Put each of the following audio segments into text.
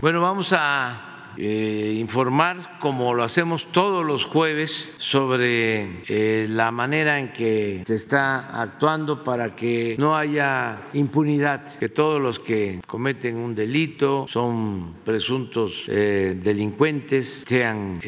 Bueno, vamos a eh, informar, como lo hacemos todos los jueves, sobre eh, la manera en que se está actuando para que no haya impunidad, que todos los que cometen un delito son presuntos eh, delincuentes sean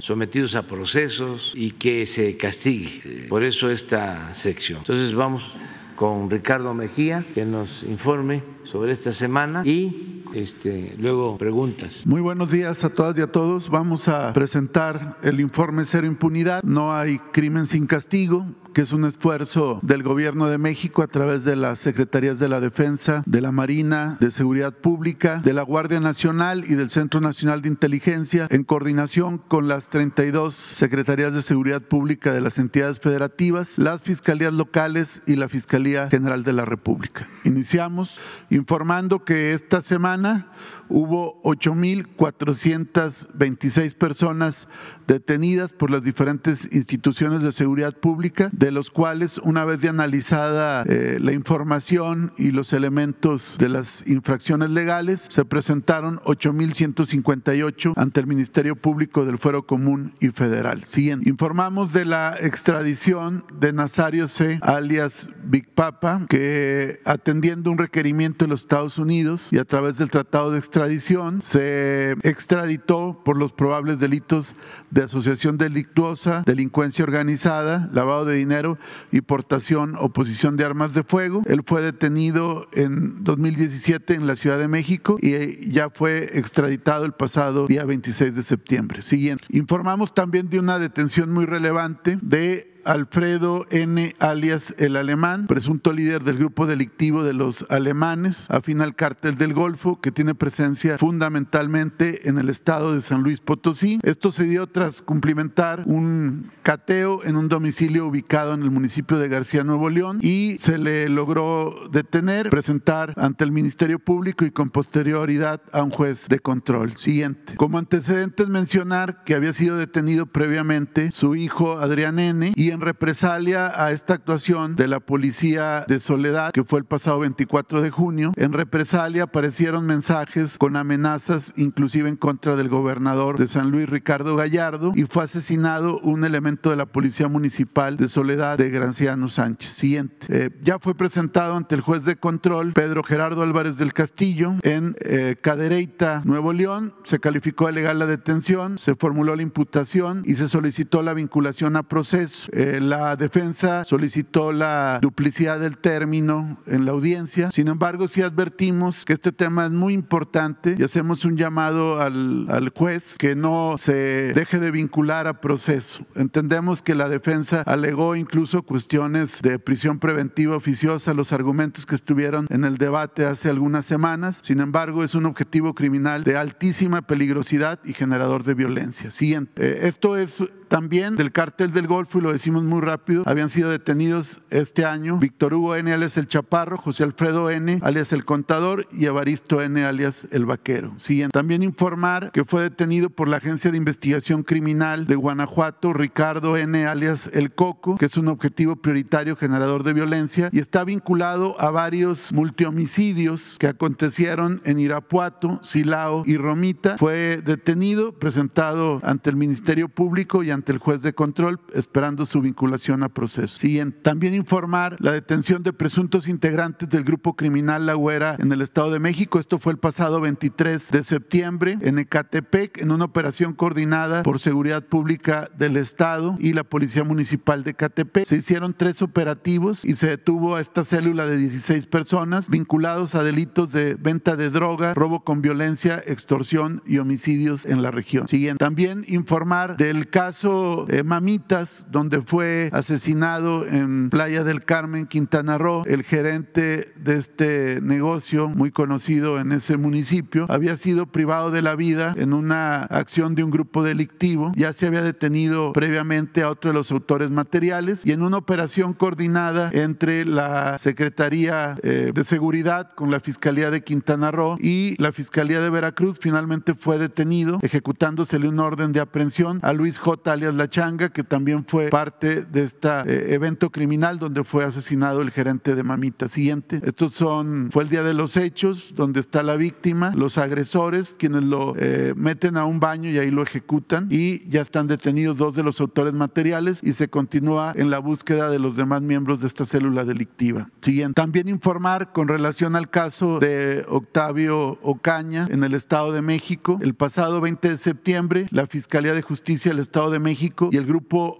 sometidos a procesos y que se castigue. Por eso esta sección. Entonces vamos con Ricardo Mejía que nos informe sobre esta semana y este, luego preguntas. Muy buenos días a todas y a todos. Vamos a presentar el informe Cero Impunidad. No hay crimen sin castigo que es un esfuerzo del Gobierno de México a través de las Secretarías de la Defensa, de la Marina, de Seguridad Pública, de la Guardia Nacional y del Centro Nacional de Inteligencia, en coordinación con las 32 Secretarías de Seguridad Pública de las entidades federativas, las Fiscalías locales y la Fiscalía General de la República. Iniciamos informando que esta semana hubo 8.426 personas detenidas por las diferentes instituciones de seguridad pública, de los cuales, una vez de analizada eh, la información y los elementos de las infracciones legales, se presentaron 8.158 ante el Ministerio Público del Fuero Común y Federal. Siguiente. Informamos de la extradición de Nazario C., alias Big Papa, que atendiendo un requerimiento los Estados Unidos y a través del Tratado de Extradición, se extraditó por los probables delitos de asociación delictuosa, delincuencia organizada, lavado de dinero y portación o posesión de armas de fuego. Él fue detenido en 2017 en la Ciudad de México y ya fue extraditado el pasado día 26 de septiembre. Siguiente. Informamos también de una detención muy relevante de Alfredo N. alias el alemán, presunto líder del grupo delictivo de los alemanes, afín al cártel del Golfo, que tiene presencia fundamentalmente en el estado de San Luis Potosí. Esto se dio tras cumplimentar un cateo en un domicilio ubicado en el municipio de García Nuevo León y se le logró detener, presentar ante el Ministerio Público y con posterioridad a un juez de control. Siguiente. Como antecedentes mencionar que había sido detenido previamente su hijo Adrián N. y en represalia a esta actuación de la policía de Soledad, que fue el pasado 24 de junio, en represalia aparecieron mensajes con amenazas inclusive en contra del gobernador de San Luis, Ricardo Gallardo, y fue asesinado un elemento de la policía municipal de Soledad de Granciano Sánchez. Siguiente. Eh, ya fue presentado ante el juez de control Pedro Gerardo Álvarez del Castillo en eh, Cadereyta, Nuevo León. Se calificó de legal la detención, se formuló la imputación y se solicitó la vinculación a proceso. Eh, eh, la defensa solicitó la duplicidad del término en la audiencia. Sin embargo, sí advertimos que este tema es muy importante y hacemos un llamado al, al juez que no se deje de vincular a proceso. Entendemos que la defensa alegó incluso cuestiones de prisión preventiva oficiosa, los argumentos que estuvieron en el debate hace algunas semanas. Sin embargo, es un objetivo criminal de altísima peligrosidad y generador de violencia. Siguiente. Eh, esto es también del cártel del Golfo y lo decimos muy rápido, habían sido detenidos este año Víctor Hugo N. alias el Chaparro, José Alfredo N. alias el Contador y Evaristo N. alias el Vaquero. Siguiente. También informar que fue detenido por la Agencia de Investigación Criminal de Guanajuato Ricardo N. alias el Coco, que es un objetivo prioritario generador de violencia y está vinculado a varios multihomicidios que acontecieron en Irapuato, Silao y Romita. Fue detenido, presentado ante el Ministerio Público y ante el juez de control, esperando su vinculación a proceso. Siguiente. También informar la detención de presuntos integrantes del grupo criminal La Güera en el Estado de México. Esto fue el pasado 23 de septiembre en Ecatepec, en una operación coordinada por Seguridad Pública del Estado y la Policía Municipal de Ecatepec. Se hicieron tres operativos y se detuvo a esta célula de 16 personas vinculados a delitos de venta de droga, robo con violencia, extorsión y homicidios en la región. Siguiente. También informar del caso eh, Mamitas, donde fue asesinado en Playa del Carmen, Quintana Roo, el gerente de este negocio muy conocido en ese municipio, había sido privado de la vida en una acción de un grupo delictivo, ya se había detenido previamente a otro de los autores materiales y en una operación coordinada entre la Secretaría eh, de Seguridad con la Fiscalía de Quintana Roo y la Fiscalía de Veracruz, finalmente fue detenido, ejecutándosele un orden de aprehensión a Luis J. alias La Changa, que también fue parte parte de este evento criminal donde fue asesinado el gerente de Mamita. Siguiente. Estos son, fue el día de los hechos, donde está la víctima, los agresores, quienes lo eh, meten a un baño y ahí lo ejecutan y ya están detenidos dos de los autores materiales y se continúa en la búsqueda de los demás miembros de esta célula delictiva. Siguiente. También informar con relación al caso de Octavio Ocaña en el Estado de México. El pasado 20 de septiembre, la Fiscalía de Justicia del Estado de México y el Grupo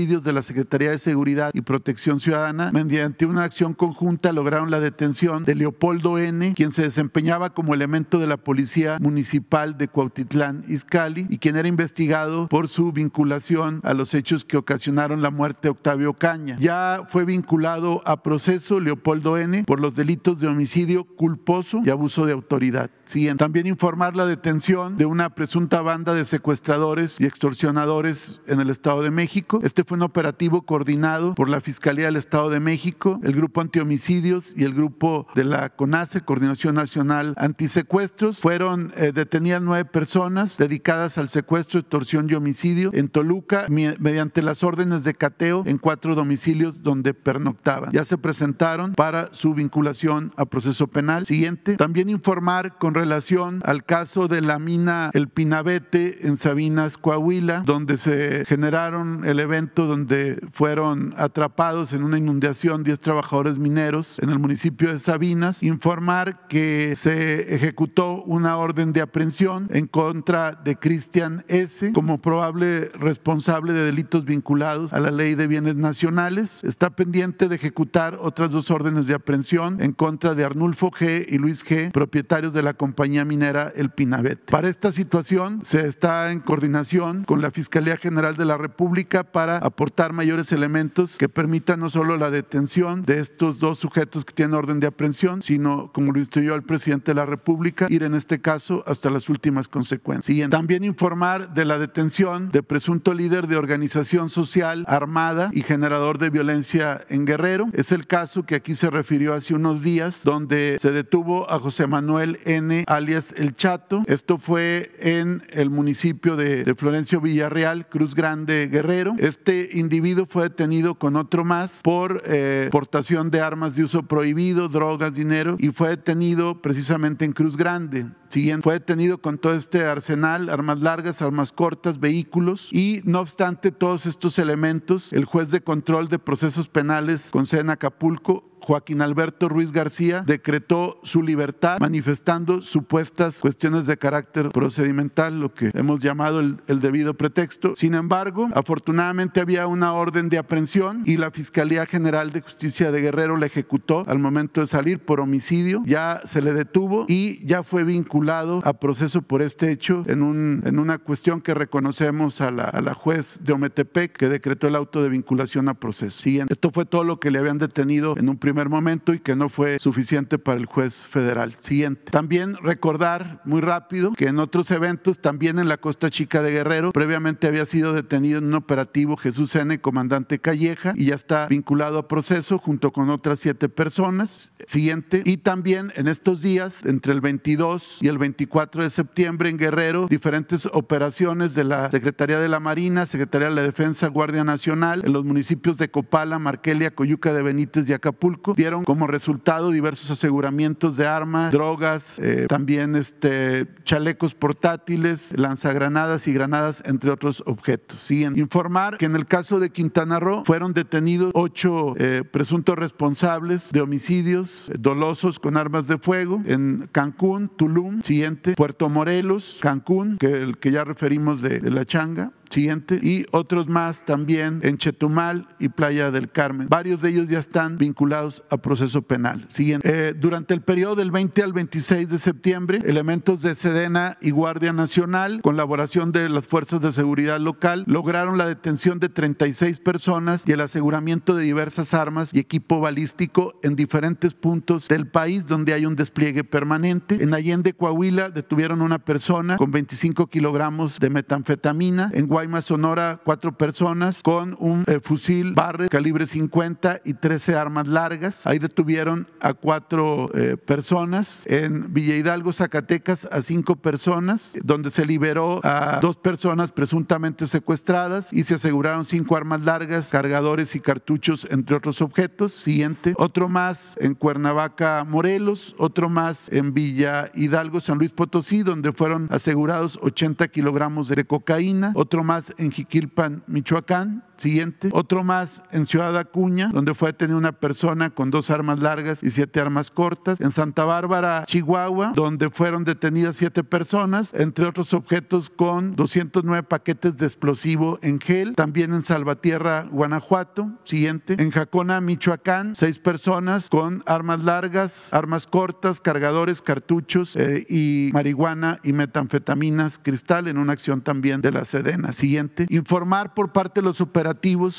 Antihomicidios de la Secretaría de Seguridad y Protección Ciudadana, mediante una acción conjunta, lograron la detención de Leopoldo N., quien se desempeñaba como elemento de la Policía Municipal de Cuautitlán Izcalli y quien era investigado por su vinculación a los hechos que ocasionaron la muerte de Octavio Caña. Ya fue vinculado a proceso Leopoldo N. por los delitos de homicidio culposo y abuso de autoridad. También informar la detención de una presunta banda de secuestradores y extorsionadores en el Estado de México. Este fue un operativo coordinado por la Fiscalía del Estado de México, el Grupo Antihomicidios y el Grupo de la CONACE, Coordinación Nacional Antisecuestros. Fueron eh, detenidas nueve personas dedicadas al secuestro, extorsión y homicidio en Toluca mediante las órdenes de cateo en cuatro domicilios donde pernoctaban. Ya se presentaron para su vinculación a proceso penal. Siguiente. También informar con relación al caso de la mina El Pinabete en Sabinas, Coahuila, donde se generaron el evento donde fueron atrapados en una inundación 10 trabajadores mineros en el municipio de Sabinas, informar que se ejecutó una orden de aprehensión en contra de Cristian S. como probable responsable de delitos vinculados a la ley de bienes nacionales. Está pendiente de ejecutar otras dos órdenes de aprehensión en contra de Arnulfo G. y Luis G., propietarios de la compañía compañía minera El Pinabet. Para esta situación se está en coordinación con la Fiscalía General de la República para aportar mayores elementos que permitan no solo la detención de estos dos sujetos que tienen orden de aprehensión, sino, como lo instruyó el presidente de la República, ir en este caso hasta las últimas consecuencias. También informar de la detención de presunto líder de organización social armada y generador de violencia en Guerrero. Es el caso que aquí se refirió hace unos días, donde se detuvo a José Manuel N alias El Chato. Esto fue en el municipio de, Florencio Villarreal, Cruz Grande, Guerrero. Este individuo fue detenido con otro más por eh, portación de armas de uso prohibido, drogas, dinero y fue detenido precisamente en Cruz Grande. Siguiente, fue detenido con todo este arsenal, armas largas, armas cortas, vehículos y no obstante todos estos elementos, el juez de control de procesos penales con sede en Acapulco Joaquín Alberto Ruiz García decretó su libertad manifestando supuestas cuestiones de carácter procedimental, lo que hemos llamado el, debido pretexto. Sin embargo, afortunadamente había una orden de aprehensión y la Fiscalía General de Justicia de Guerrero la ejecutó al momento de salir por homicidio. Ya se le detuvo y ya fue vinculado a proceso por este hecho en, un, en una cuestión que reconocemos a la, a la juez de Ometepec que decretó el auto de vinculación a proceso. Siguiente. Esto fue todo lo que le habían detenido en un primer primer momento y que no fue suficiente para el juez federal. Siguiente. También recordar muy rápido que en otros eventos, también en la Costa Chica de Guerrero, previamente había sido detenido en un operativo Jesús N., comandante Calleja, y ya está vinculado a proceso junto con otras siete personas. Siguiente. Y también en estos días, entre el 22 y el 24 de septiembre en Guerrero, diferentes operaciones de la Secretaría de la Marina, Secretaría de la Defensa, Guardia Nacional, en los municipios de Copala, Marquelia, Coyuca de Benítez y Acapulco dieron como resultado diversos aseguramientos de armas, drogas, eh, también este, chalecos portátiles, lanzagranadas y granadas, entre otros objetos. Siguen informar que en el caso de Quintana Roo fueron detenidos ocho eh, presuntos responsables de homicidios eh, dolosos con armas de fuego en Cancún, Tulum, siguiente, Puerto Morelos, Cancún, que el que ya referimos de la changa, Siguiente. Y otros más también en Chetumal y Playa del Carmen. Varios de ellos ya están vinculados a proceso penal. Siguiente. Eh, durante el periodo del 20 al 26 de septiembre, elementos de Sedena y Guardia Nacional, colaboración de las fuerzas de seguridad local, lograron la detención de 36 personas y el aseguramiento de diversas armas y equipo balístico en diferentes puntos del país donde hay un despliegue permanente. En Allende, Coahuila, detuvieron una persona con 25 kilogramos de metanfetamina. Guaymas, Sonora, cuatro personas con un eh, fusil Barrett calibre 50 y 13 armas largas. Ahí detuvieron a cuatro eh, personas. En Villa Hidalgo, Zacatecas, a cinco personas, donde se liberó a dos personas presuntamente secuestradas y se aseguraron cinco armas largas, cargadores y cartuchos, entre otros objetos. Siguiente. Otro más en Cuernavaca, Morelos. Otro más en Villa Hidalgo, San Luis Potosí, donde fueron asegurados 80 kilogramos de cocaína. Otro más en Jiquilpan, Michoacán. Siguiente. Otro más en Ciudad Acuña, donde fue detenida una persona con dos armas largas y siete armas cortas. En Santa Bárbara, Chihuahua, donde fueron detenidas siete personas, entre otros objetos con 209 paquetes de explosivo en gel. También en Salvatierra, Guanajuato. Siguiente. En Jacona, Michoacán, seis personas con armas largas, armas cortas, cargadores, cartuchos eh, y marihuana y metanfetaminas cristal en una acción también de la Sedena. Siguiente. Informar por parte de los operadores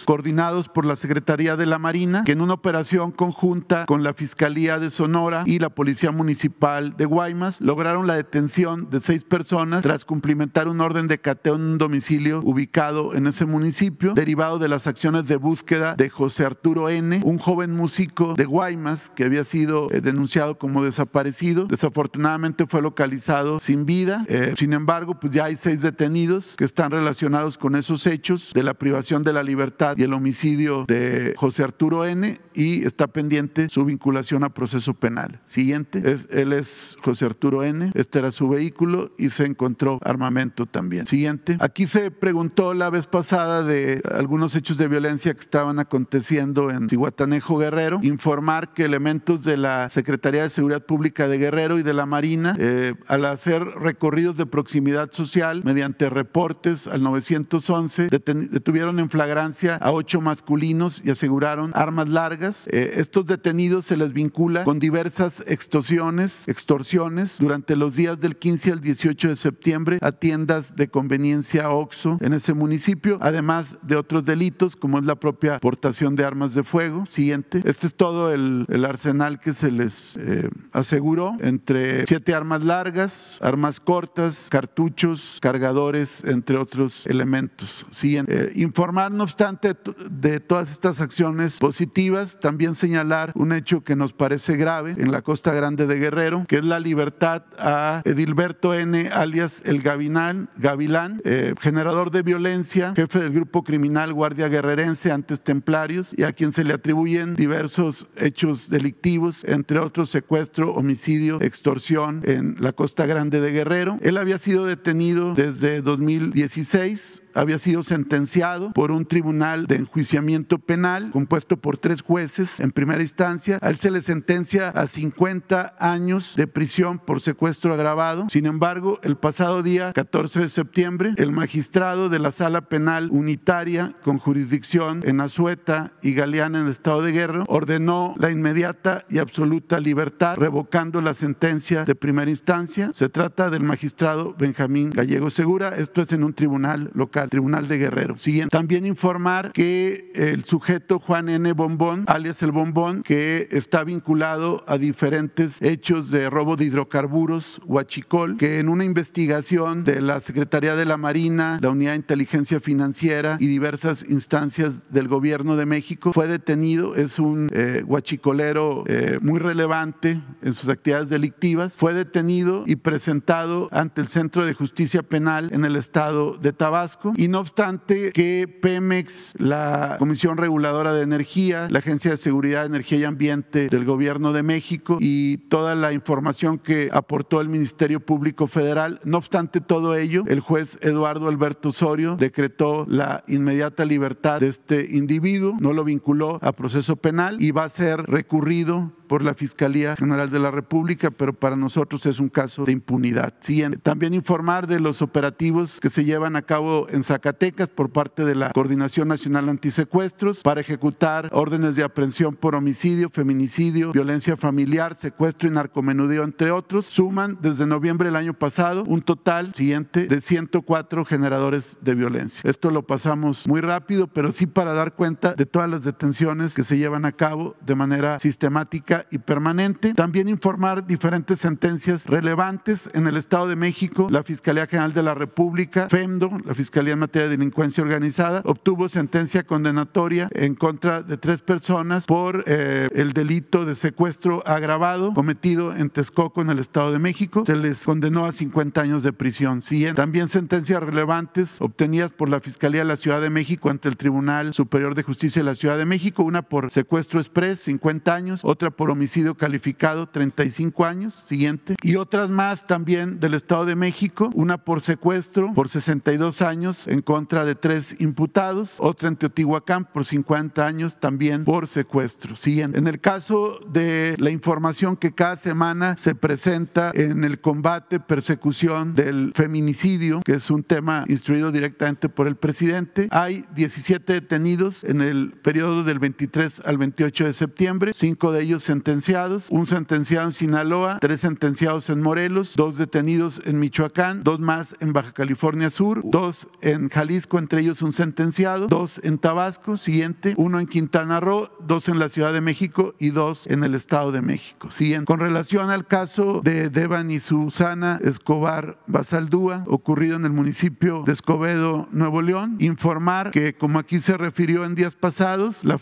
coordinados por la Secretaría de la Marina, que en una operación conjunta con la Fiscalía de Sonora y la Policía Municipal de Guaymas lograron la detención de seis personas tras cumplimentar un orden de cateo en un domicilio ubicado en ese municipio, derivado de las acciones de búsqueda de José Arturo N., un joven músico de Guaymas que había sido eh, denunciado como desaparecido. Desafortunadamente fue localizado sin vida. Eh, sin embargo, pues ya hay seis detenidos que están relacionados con esos hechos de la privación de la libertad y el homicidio de José Arturo N. y está pendiente su vinculación a proceso penal. Siguiente, es, él es José Arturo N. Este era su vehículo y se encontró armamento también. Siguiente, aquí se preguntó la vez pasada de algunos hechos de violencia que estaban aconteciendo en Tihuatanejo Guerrero. Informar que elementos de la Secretaría de Seguridad Pública de Guerrero y de la Marina, eh, al hacer recorridos de proximidad social mediante reportes al 911, detuvieron en flagrancia a ocho masculinos y aseguraron armas largas. Eh, estos detenidos se les vincula con diversas extorsiones, extorsiones durante los días del 15 al 18 de septiembre a tiendas de conveniencia OXO en ese municipio, además de otros delitos como es la propia portación de armas de fuego. Siguiente. Este es todo el, arsenal que se les eh, aseguró entre siete armas largas, armas cortas, cartuchos, cargadores, entre otros elementos. Siguiente. Eh, informarnos no obstante de todas estas acciones positivas, también señalar un hecho que nos parece grave en la Costa Grande de Guerrero, que es la libertad a Edilberto N., alias el Gavilán, Gavilán eh, generador de violencia, jefe del grupo criminal Guardia Guerrerense, antes Templarios, y a quien se le atribuyen diversos hechos delictivos, entre otros secuestro, homicidio, extorsión en la Costa Grande de Guerrero. Él había sido detenido desde 2016 había sido sentenciado por un tribunal de enjuiciamiento penal compuesto por tres jueces en primera instancia. A él se le sentencia a 50 años de prisión por secuestro agravado. Sin embargo, el pasado día 14 de septiembre, el magistrado de la sala penal unitaria con jurisdicción en Azueta y Galeana en el estado de Guerra ordenó la inmediata y absoluta libertad, revocando la sentencia de primera instancia. Se trata del magistrado Benjamín Gallego Segura. Esto es en un tribunal local Tribunal de Guerrero. Siguiente. También informar que el sujeto Juan N. Bombón, alias el Bombón, que está vinculado a diferentes hechos de robo de hidrocarburos, huachicol, que en una investigación de la Secretaría de la Marina, la Unidad de Inteligencia Financiera y diversas instancias del gobierno de México, fue detenido. Es un eh, huachicolero eh, muy relevante en sus actividades delictivas. Fue detenido y presentado ante el Centro de Justicia Penal en el estado de Tabasco y no obstante que Pemex, la Comisión Reguladora de Energía, la Agencia de Seguridad, Energía y Ambiente del Gobierno de México y toda la información que aportó el Ministerio Público Federal, no obstante todo ello, el juez Eduardo Alberto Osorio decretó la inmediata libertad de este individuo, no lo vinculó a proceso penal y va a ser recurrido por la Fiscalía General de la República, pero para nosotros es un caso de impunidad. Siguiente. También informar de los operativos que se llevan a cabo en Zacatecas por parte de la Coordinación Nacional Antisecuestros para ejecutar órdenes de aprehensión por homicidio, feminicidio, violencia familiar, secuestro y narcomenudeo, entre otros. Suman desde noviembre del año pasado un total siguiente de 104 generadores de violencia. Esto lo pasamos muy rápido, pero sí para dar cuenta de todas las detenciones que se llevan a cabo de manera sistemática y permanente. También informar diferentes sentencias relevantes en el Estado de México. La Fiscalía General de la República, FEMDO, la Fiscalía en materia de delincuencia organizada, obtuvo sentencia condenatoria en contra de tres personas por eh, el delito de secuestro agravado cometido en Texcoco, en el Estado de México. Se les condenó a 50 años de prisión. también sentencias relevantes obtenidas por la Fiscalía de la Ciudad de México ante el Tribunal Superior de Justicia de la Ciudad de México, una por secuestro express, 50 años, otra por homicidio calificado, 35 años, siguiente, y otras más también del Estado de México, una por secuestro por 62 años en contra de tres imputados, otra en Teotihuacán por 50 años también por secuestro. Siguiente. En el caso de la información que cada semana se presenta en el combate, persecución del feminicidio, que es un tema instruido directamente por el presidente, hay 17 detenidos en el periodo del 23 al 28 de septiembre, cinco de ellos sentenciados, un sentenciado en Sinaloa, tres sentenciados en Morelos, dos detenidos en Michoacán, dos más en Baja California Sur, dos en Jalisco, entre ellos un sentenciado, dos en Tabasco, siguiente, uno en Quintana Roo, dos en la Ciudad de México y dos en el Estado de México. Siguiente. Con relación al caso de Devan y Susana Escobar Basaldúa, ocurrido en el municipio de Escobedo, Nuevo León, informar que, como aquí se refirió en días pasados, la,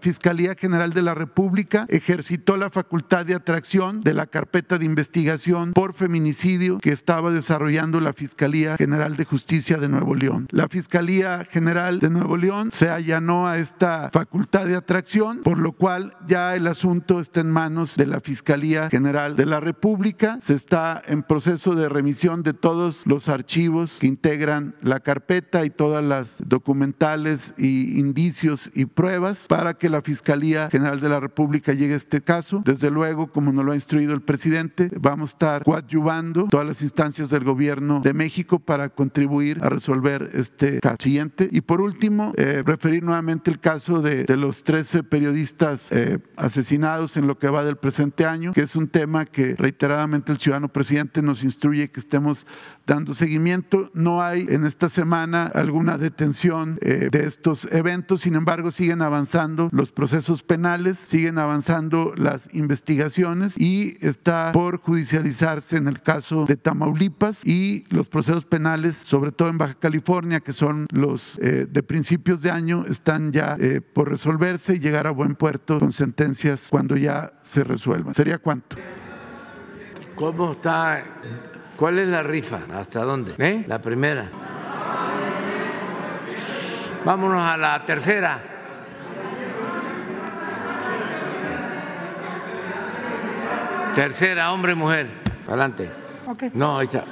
Fiscalía General de la República ejercitó la facultad de atracción de la carpeta de investigación por feminicidio que estaba desarrollando la Fiscalía General de Justicia de Nuevo León. La Fiscalía General de Nuevo León se allanó a esta facultad de atracción, por lo cual ya el asunto está en manos de la Fiscalía General de la República. Se está en proceso de remisión de todos los archivos que integran la carpeta y todas las documentales y indicios y pruebas para que la Fiscalía General de la República llegue este caso. Desde luego, como nos lo ha instruido el presidente, vamos a estar coadyuvando todas las instancias del gobierno de México para contribuir a resolver este caso. Siguiente. Y por último, eh, referir nuevamente el caso de, de los 13 periodistas eh, asesinados en lo que va del presente año, que es un tema que reiteradamente el ciudadano presidente nos instruye que estemos dando seguimiento. No hay en esta semana alguna detención eh, de estos eventos, sin embargo siguen avanzando los procesos penales, siguen avanzando las investigaciones y está por judicializarse en el caso de Tamaulipas y los procesos penales, sobre todo en Baja California, que son los eh, de principios de año, están ya eh, por resolverse y llegar a buen puerto con sentencias cuando ya se resuelvan. ¿Sería cuánto? ¿Cómo está ¿Cuál es la rifa? ¿Hasta dónde? ¿Eh? La primera. Vámonos a la tercera. Tercera, hombre, mujer. Adelante. No, ahí está.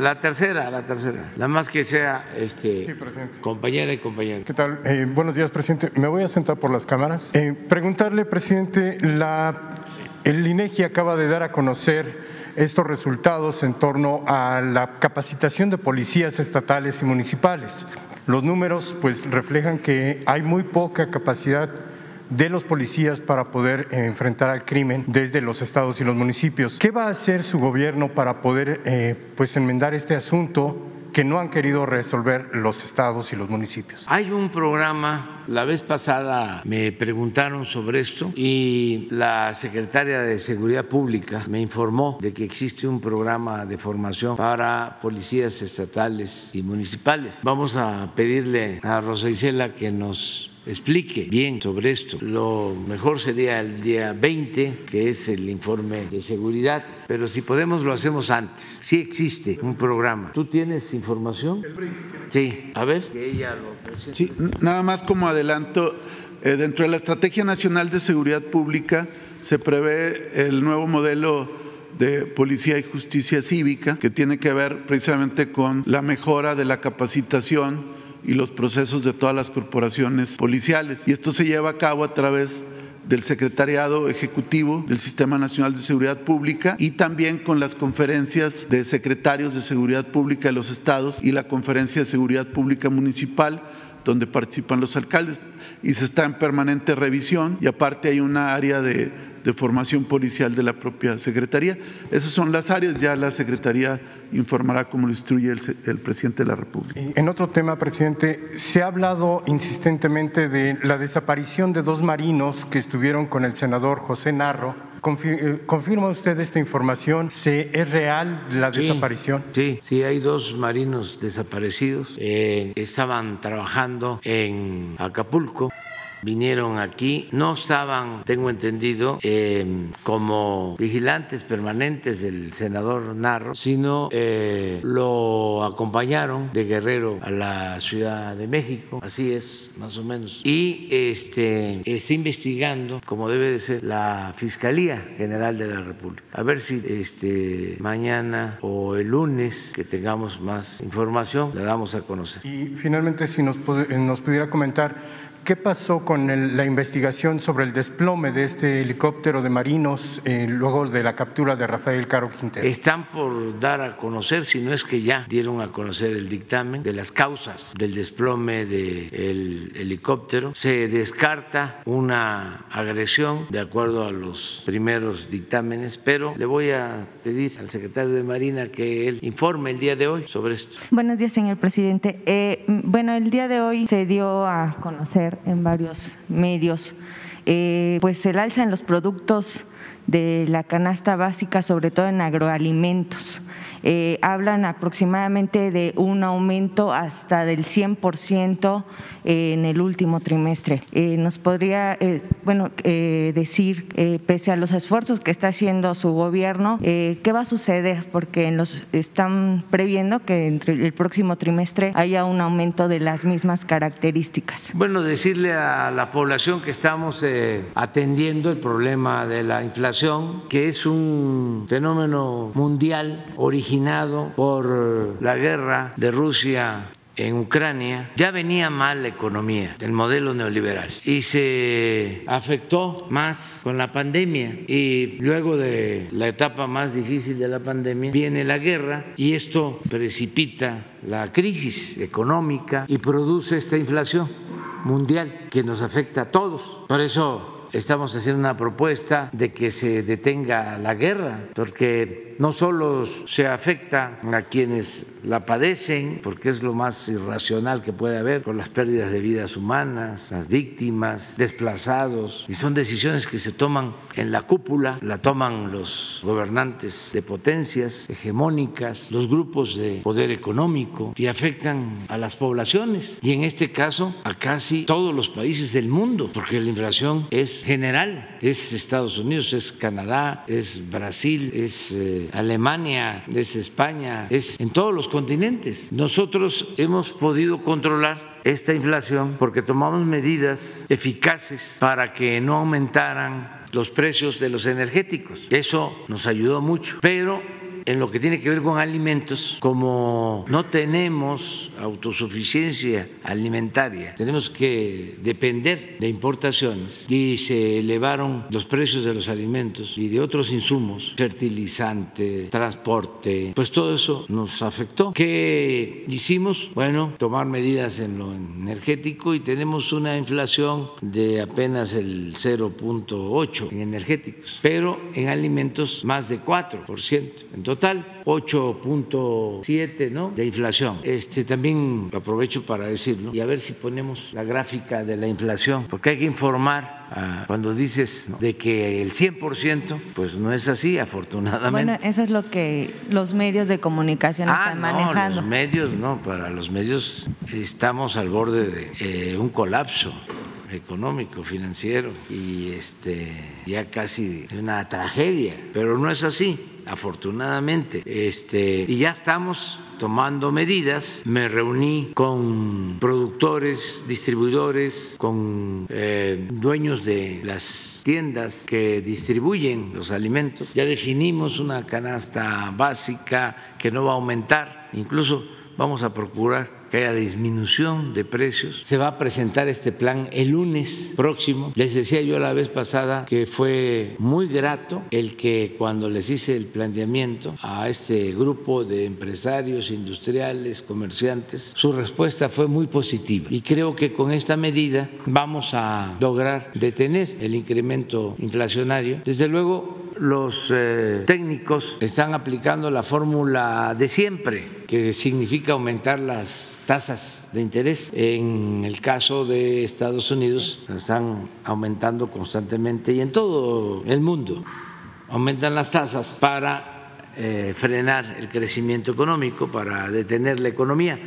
La tercera, la tercera. La más que sea este, compañera y compañero. ¿Qué tal? Eh, buenos días, presidente. Me voy a sentar por las cámaras. Eh, preguntarle, presidente, la el INEGI acaba de dar a conocer estos resultados en torno a la capacitación de policías estatales y municipales. Los números pues reflejan que hay muy poca capacidad de los policías para poder enfrentar al crimen desde los estados y los municipios. ¿Qué va a hacer su gobierno para poder eh, pues enmendar este asunto que no han querido resolver los estados y los municipios. Hay un programa, la vez pasada me preguntaron sobre esto y la secretaria de Seguridad Pública me informó de que existe un programa de formación para policías estatales y municipales. Vamos a pedirle a Rosa Isela que nos explique bien sobre esto. Lo mejor sería el día 20, que es el informe de seguridad, pero si podemos lo hacemos antes. Sí existe un programa. ¿Tú tienes información? Sí, a ver. Que ella lo sí, nada más como adelanto, eh, dentro de la Estrategia Nacional de Seguridad Pública se prevé el nuevo modelo de policía y justicia cívica que tiene que ver precisamente con la mejora de la capacitación y los procesos de todas las corporaciones policiales. Y esto se lleva a cabo a través del Secretariado Ejecutivo del Sistema Nacional de Seguridad Pública y también con las conferencias de secretarios de Seguridad Pública de los estados y la Conferencia de Seguridad Pública Municipal donde participan los alcaldes y se está en permanente revisión y aparte hay una área de de Formación Policial de la propia Secretaría. Esas son las áreas, ya la Secretaría informará cómo lo instruye el, el presidente de la República. En otro tema, presidente, se ha hablado insistentemente de la desaparición de dos marinos que estuvieron con el senador José Narro. Eh, ¿Confirma usted esta información? ¿Es real la Sí, desaparición? Sí, sí, hay dos marinos desaparecidos. Eh, estaban trabajando en Acapulco. Vinieron aquí, no estaban, tengo entendido, eh, como vigilantes permanentes del senador Narro, sino eh, lo acompañaron de Guerrero a la Ciudad de México, así es, más o menos. Y este está investigando, como debe de ser, la Fiscalía General de la República. A ver si este mañana o el lunes que tengamos más información, la damos a conocer. Y finalmente, si nos, nos pudiera comentar, ¿qué pasó con el- la investigación sobre el desplome de este helicóptero de marinos eh, luego de la captura de Rafael Caro Quintero? Están por dar a conocer, si no es que ya dieron a conocer el dictamen de las causas del desplome del helicóptero. Se descarta una agresión de acuerdo a los primeros dictámenes, pero le voy a pedir al secretario de Marina que él informe el día de hoy sobre esto. Buenos días, señor presidente. Eh, bueno, el día de hoy se dio a conocer en varios medios eh, pues el alza en los productos de la canasta básica, sobre todo en agroalimentos. Eh, hablan aproximadamente de un aumento hasta del 100% en el último trimestre. Eh, ¿Nos podría, eh, bueno, eh, decir, eh, pese a los esfuerzos que está haciendo su gobierno, eh, qué va a suceder? Porque los, están previendo que entre el próximo trimestre haya un aumento de las mismas características. Bueno, decirle a la población que estamos eh, atendiendo el problema de la inflación, que es un fenómeno mundial originado por la guerra de Rusia en Ucrania, ya venía mal la economía, el modelo neoliberal, y se afectó más con la pandemia. Y luego de la etapa más difícil de la pandemia, viene la guerra y esto precipita la crisis económica y produce esta inflación mundial que nos afecta a todos. Por eso estamos haciendo una propuesta de que se detenga la guerra, porque no solo se afecta a quienes la padecen, porque es lo más irracional que puede haber, por las pérdidas de vidas humanas, las víctimas, desplazados, y son decisiones que se toman en la cúpula, la toman los gobernantes de potencias hegemónicas, los grupos de poder económico, y afectan a las poblaciones, y en este caso a casi todos los países del mundo, porque la inflación es general, es Estados Unidos, es Canadá, es Brasil, es eh, Alemania, es España, es en todos los continentes. Nosotros hemos podido controlar esta inflación porque tomamos medidas eficaces para que no aumentaran los precios de los energéticos. Eso nos ayudó mucho, pero en lo que tiene que ver con alimentos, como no tenemos autosuficiencia alimentaria, tenemos que depender de importaciones y se elevaron los precios de los alimentos y de otros insumos, fertilizante, transporte, pues todo eso nos afectó. ¿Qué hicimos? Bueno, tomar medidas en lo energético y tenemos una inflación de apenas el 0.8 en energéticos, pero en alimentos más de 4%. En total, 8.7 ¿no? de inflación. Este, también aprovecho para decirlo y a ver si ponemos la gráfica de la inflación, porque hay que informar cuando dices ¿no? de que el 100%, pues no es así, afortunadamente. Bueno, eso es lo que los medios de comunicación Ah, están no, manejando. los medios no, para los medios estamos al borde de eh, un colapso económico, financiero y este ya casi una tragedia, pero no es así, afortunadamente. Este, y ya estamos tomando medidas. Me reuní con productores, distribuidores, con eh, dueños de las tiendas que distribuyen los alimentos. Ya definimos una canasta básica que no va a aumentar, incluso vamos a procurar que haya disminución de precios. Se va a presentar este plan el lunes próximo. Les decía yo la vez pasada que fue muy grato el que cuando les hice el planteamiento a este grupo de empresarios, industriales, comerciantes, su respuesta fue muy positiva. Y creo que con esta medida vamos a lograr detener el incremento inflacionario. Desde luego, los eh, técnicos están aplicando la fórmula de siempre, que significa aumentar las tasas de interés. En el caso de Estados Unidos están aumentando constantemente y en todo el mundo aumentan las tasas para eh, frenar el crecimiento económico, para detener la economía.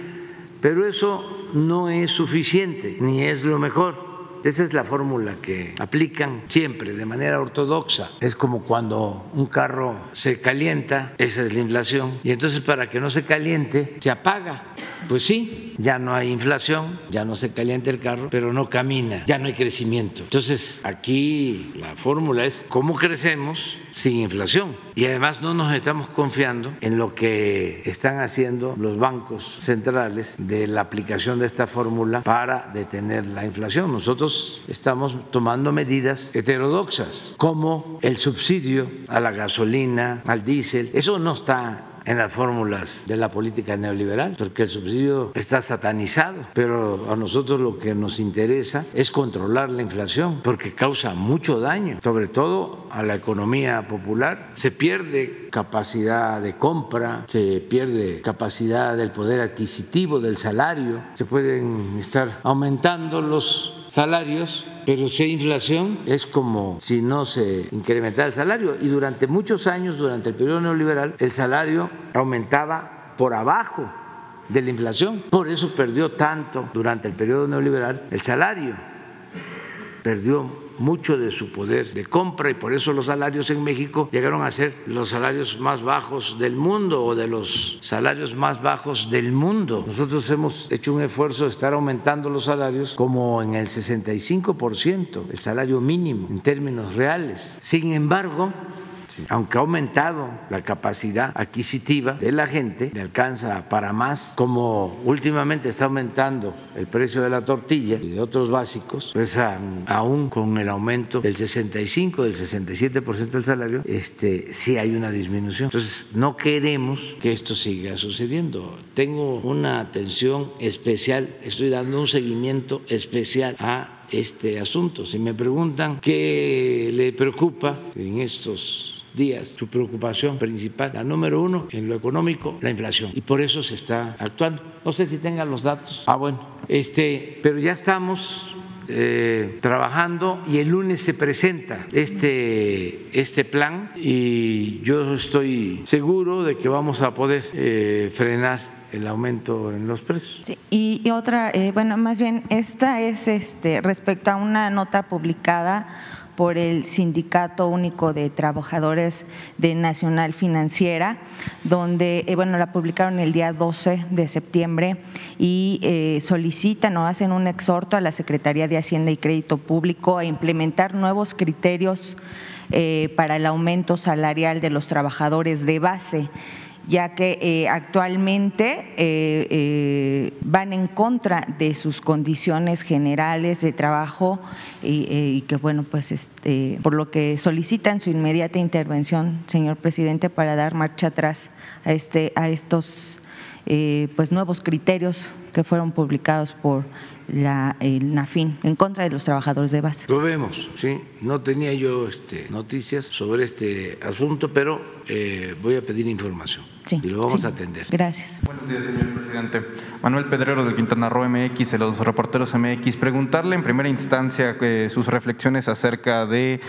Pero eso no es suficiente ni es lo mejor esa es la fórmula que aplican siempre de manera ortodoxa. Es como cuando un carro se calienta, esa es la inflación, y entonces para que no se caliente, se apaga. Pues sí, ya no hay inflación, ya no se calienta el carro, pero no camina, ya no hay crecimiento. Entonces aquí la fórmula es cómo crecemos sin inflación. Y además no nos estamos confiando en lo que están haciendo los bancos centrales de la aplicación de esta fórmula para detener la inflación. Nosotros estamos tomando medidas heterodoxas, como el subsidio a la gasolina, al diésel. Eso no está en las fórmulas de la política neoliberal, porque el subsidio está satanizado, pero a nosotros lo que nos interesa es controlar la inflación, porque causa mucho daño, sobre todo a la economía popular. Se pierde capacidad de compra, se pierde capacidad del poder adquisitivo, del salario, se pueden estar aumentando los salarios pero si hay inflación es como si no se incrementara el salario. Y durante muchos años, durante el periodo neoliberal, el salario aumentaba por abajo de la inflación. Por eso perdió tanto durante el periodo neoliberal el salario. Perdió mucho de su poder de compra y por eso los salarios en México llegaron a ser los salarios más bajos del mundo o de los salarios más bajos del mundo. Nosotros hemos hecho un esfuerzo de estar aumentando los salarios como en el 65%, el salario mínimo en términos reales. Sin embargo, aunque ha aumentado la capacidad adquisitiva de la gente, le alcanza para más, como últimamente está aumentando el precio de la tortilla y de otros básicos, pues aún con el aumento del 65, del 67% del salario, este, sí hay una disminución. Entonces, no queremos que esto siga sucediendo. Tengo una atención especial, estoy dando un seguimiento especial a este asunto. Si me preguntan qué le preocupa en estos días su preocupación principal, la número uno en lo económico, la inflación. Y por eso se está actuando. No sé si tengan los datos. Ah, bueno. Este, pero ya estamos eh, trabajando y el lunes se presenta este, este plan y yo estoy seguro de que vamos a poder eh, frenar el aumento en los precios. Y, otra, eh, bueno, más bien, esta es este, respecto a una nota publicada por el Sindicato Único de Trabajadores de Nacional Financiera, donde, eh, bueno, la publicaron el día 12 de septiembre y eh, solicitan o hacen un exhorto a la Secretaría de Hacienda y Crédito Público a implementar nuevos criterios eh, para el aumento salarial de los trabajadores de base ya que eh, actualmente eh, eh, van en contra de sus condiciones generales de trabajo y, que, bueno, pues este, por lo que solicitan su inmediata intervención, señor presidente, para dar marcha atrás a, este, a estos pues nuevos criterios que fueron publicados por la, el NAFIN en contra de los trabajadores de base. Lo vemos, sí. No tenía yo este, noticias sobre este asunto, pero eh, voy a pedir información sí, y lo vamos a atender. Gracias. Buenos días, señor presidente. Manuel Pedrero del Quintana Roo MX, de los reporteros MX. Preguntarle en primera instancia eh, sus reflexiones acerca de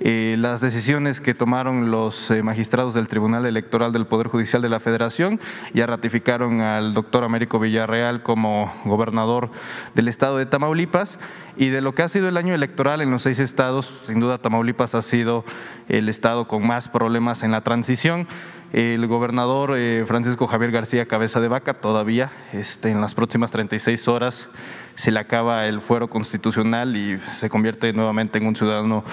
eh, las decisiones que tomaron los eh, magistrados del Tribunal Electoral del Poder Judicial de la Federación. Ya ratificaron al doctor Américo Villarreal como gobernador del estado de Tamaulipas y de lo que ha sido el año electoral en los seis estados, sin duda Tamaulipas ha sido el estado con más problemas en la transición. el gobernador eh, Francisco Javier García Cabeza de Vaca todavía este, en las próximas 36 horas se le acaba el fuero constitucional y se convierte nuevamente en un ciudadano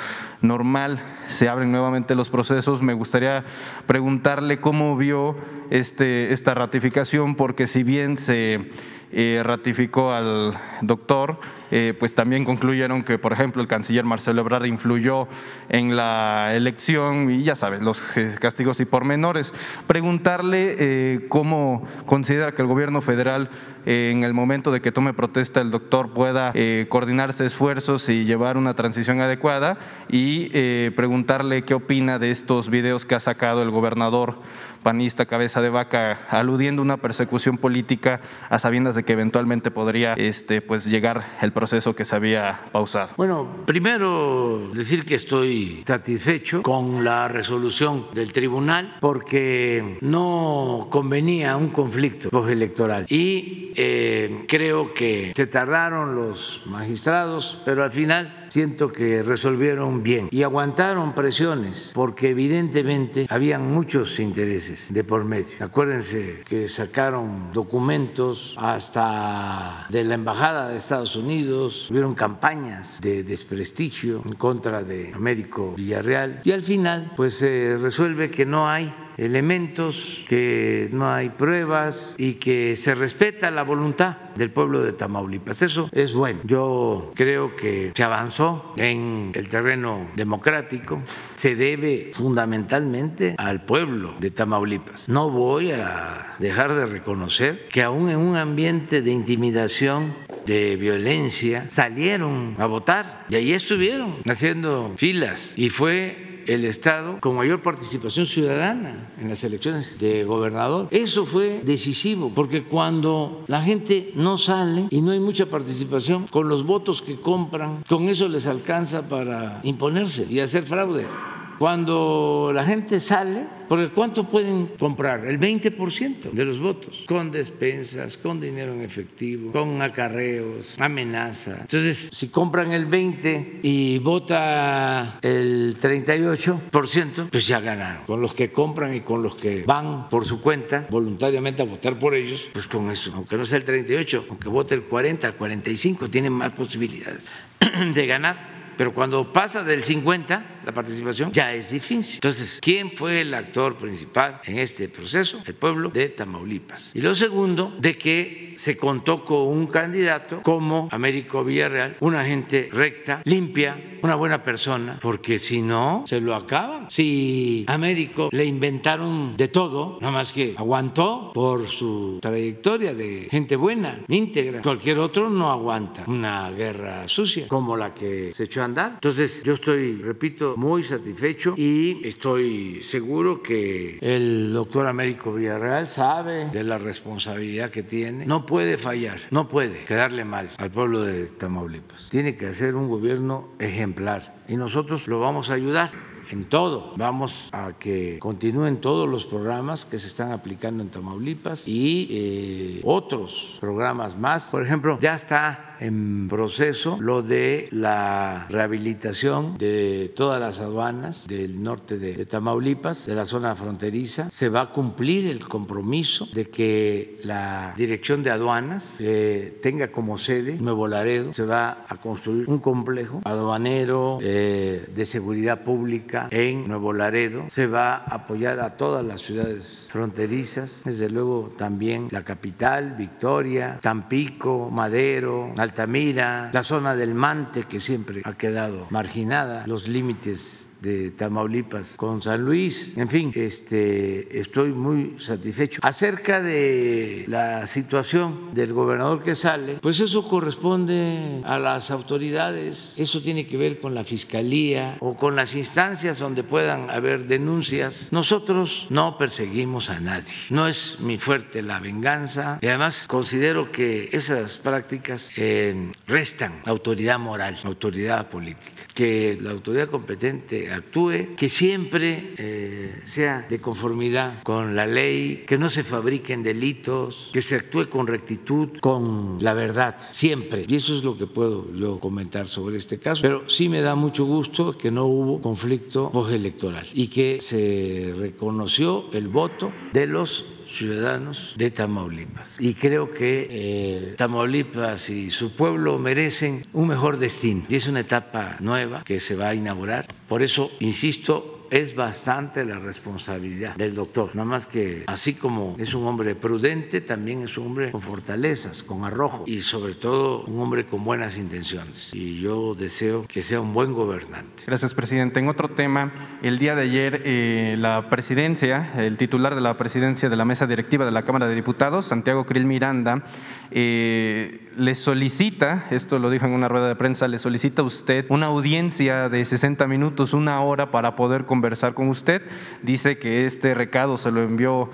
normal, se abren nuevamente los procesos. Me gustaría preguntarle cómo vio este, esta ratificación, porque si bien se eh, ratificó al doctor, eh, pues también concluyeron que, por ejemplo, el canciller Marcelo Ebrard influyó en la elección y ya sabes, los eh, castigos y pormenores. Preguntarle cómo considera que el gobierno federal en el momento de que tome protesta el doctor pueda coordinarse esfuerzos y llevar una transición adecuada y preguntarle qué opina de estos videos que ha sacado el gobernador panista cabeza de vaca aludiendo a una persecución política a sabiendas de que eventualmente podría este, pues, llegar el proceso que se había pausado? Bueno, primero decir que estoy satisfecho con la resolución del tribunal porque no convenía un conflicto electoral y eh, creo que se tardaron los magistrados, pero al final siento que resolvieron bien y aguantaron presiones porque evidentemente habían muchos intereses de por medio. Acuérdense que sacaron documentos hasta de la Embajada de Estados Unidos, hubieron campañas de desprestigio en contra de Américo Villarreal y al final pues se resuelve que no hay elementos, que no hay pruebas y que se respeta la voluntad del pueblo de Tamaulipas. Eso es bueno. Yo creo que se avanzó en el terreno democrático, se debe fundamentalmente al pueblo de Tamaulipas. No voy a dejar de reconocer que aún en un ambiente de intimidación, de violencia, salieron a votar y ahí estuvieron haciendo filas y fue el Estado con mayor participación ciudadana en las elecciones de gobernador. Eso fue decisivo, porque cuando la gente no sale y no hay mucha participación, con los votos que compran, con eso les alcanza para imponerse y hacer fraude. Cuando la gente sale, porque ¿cuánto pueden comprar? El 20% de los votos, con despensas, con dinero en efectivo, con acarreos, amenaza. Entonces, si compran el 20 y vota el 38%, pues ya ganaron. Con los que compran y con los que van por su cuenta voluntariamente a votar por ellos, pues con eso, aunque no sea el 38, aunque vote el 40, el 45, tienen más posibilidades de ganar pero cuando pasa del 50, la participación ya es difícil. Entonces, ¿quién fue el actor principal en este proceso? El pueblo de Tamaulipas. Y lo segundo, de que se contó con un candidato como Américo Villarreal, una gente recta, limpia, una buena persona, porque si no, se lo acaban. Si Américo le inventaron de todo, nada más que aguantó por su trayectoria de gente buena, íntegra. Cualquier otro no aguanta una guerra sucia como la que se echó a andar. Entonces, yo estoy, repito, muy satisfecho y estoy seguro que el doctor Américo Villarreal sabe de la responsabilidad que tiene. No puede fallar, no puede quedarle mal al pueblo de Tamaulipas. Tiene que hacer un gobierno ejemplar y nosotros lo vamos a ayudar en todo. Vamos a que continúen todos los programas que se están aplicando en Tamaulipas y eh, otros programas más. Por ejemplo, ya está en proceso lo de la rehabilitación de todas las aduanas del norte de, Tamaulipas, de la zona fronteriza. Se va a cumplir el compromiso de que la dirección de aduanas eh, tenga como sede Nuevo Laredo. Se va a construir un complejo aduanero eh, de seguridad pública en Nuevo Laredo. Se va a apoyar a todas las ciudades fronterizas, desde luego también la capital, Victoria, Tampico, Madero, Altamira, la zona del Mante que siempre ha quedado marginada, los límites de Tamaulipas con San Luis. En fin, este, estoy muy satisfecho. Acerca de la situación del gobernador que sale, pues eso corresponde a las autoridades, eso tiene que ver con la fiscalía o con las instancias donde puedan haber denuncias. Nosotros no perseguimos a nadie, no es mi fuerte la venganza y además considero que esas prácticas eh, restan autoridad moral, autoridad política, que la autoridad competente actúe, que siempre eh, sea de conformidad con la ley, que no se fabriquen delitos, que se actúe con rectitud, con la verdad, siempre. Y eso es lo que puedo yo comentar sobre este caso. Pero sí me da mucho gusto que no hubo conflicto postelectoral y que se reconoció el voto de los ciudadanos de Tamaulipas. Y creo que eh, Tamaulipas y su pueblo merecen un mejor destino. Y es una etapa nueva que se va a inaugurar. Por eso, insisto, es bastante la responsabilidad del doctor. Nada más que así como es un hombre prudente, también es un hombre con fortalezas, con arrojo y sobre todo un hombre con buenas intenciones. Y yo deseo que sea un buen gobernante. Gracias, presidente. En otro tema, el día de ayer eh, la presidencia, el titular de la presidencia de la mesa directiva de la Cámara de Diputados, Santiago Krill Miranda, eh, le solicita, esto lo dijo en una rueda de prensa, le solicita a usted una audiencia de 60 minutos, una hora para poder conversar con usted. Dice que este recado se lo envió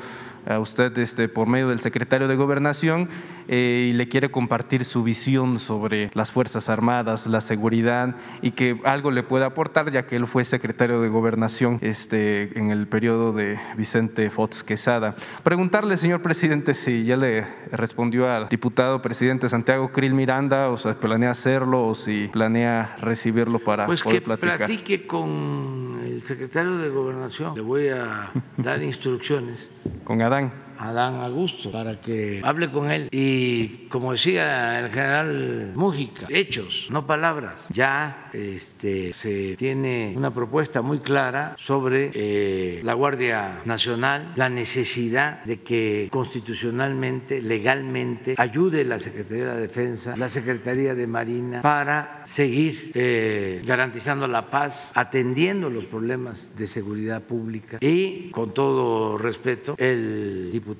a usted este, por medio del secretario de Gobernación eh, y le quiere compartir su visión sobre las Fuerzas Armadas, la seguridad y que algo le pueda aportar, ya que él fue secretario de Gobernación este, en el periodo de Vicente Fox Quesada. Preguntarle, señor presidente, si ya le respondió al diputado presidente Santiago Krill Miranda, o sea, planea hacerlo o si planea recibirlo para pues poder que platicar. platique con el secretario de Gobernación. Le voy a dar instrucciones Con Adán. Adán Augusto para que hable con él. Y como decía el general Mújica, hechos, no palabras. Ya este, se tiene una propuesta muy clara sobre eh, la Guardia Nacional, la necesidad de que constitucionalmente, legalmente, ayude la Secretaría de Defensa, la Secretaría de Marina para seguir eh, garantizando la paz, atendiendo los problemas de seguridad pública y, con todo respeto, el diputado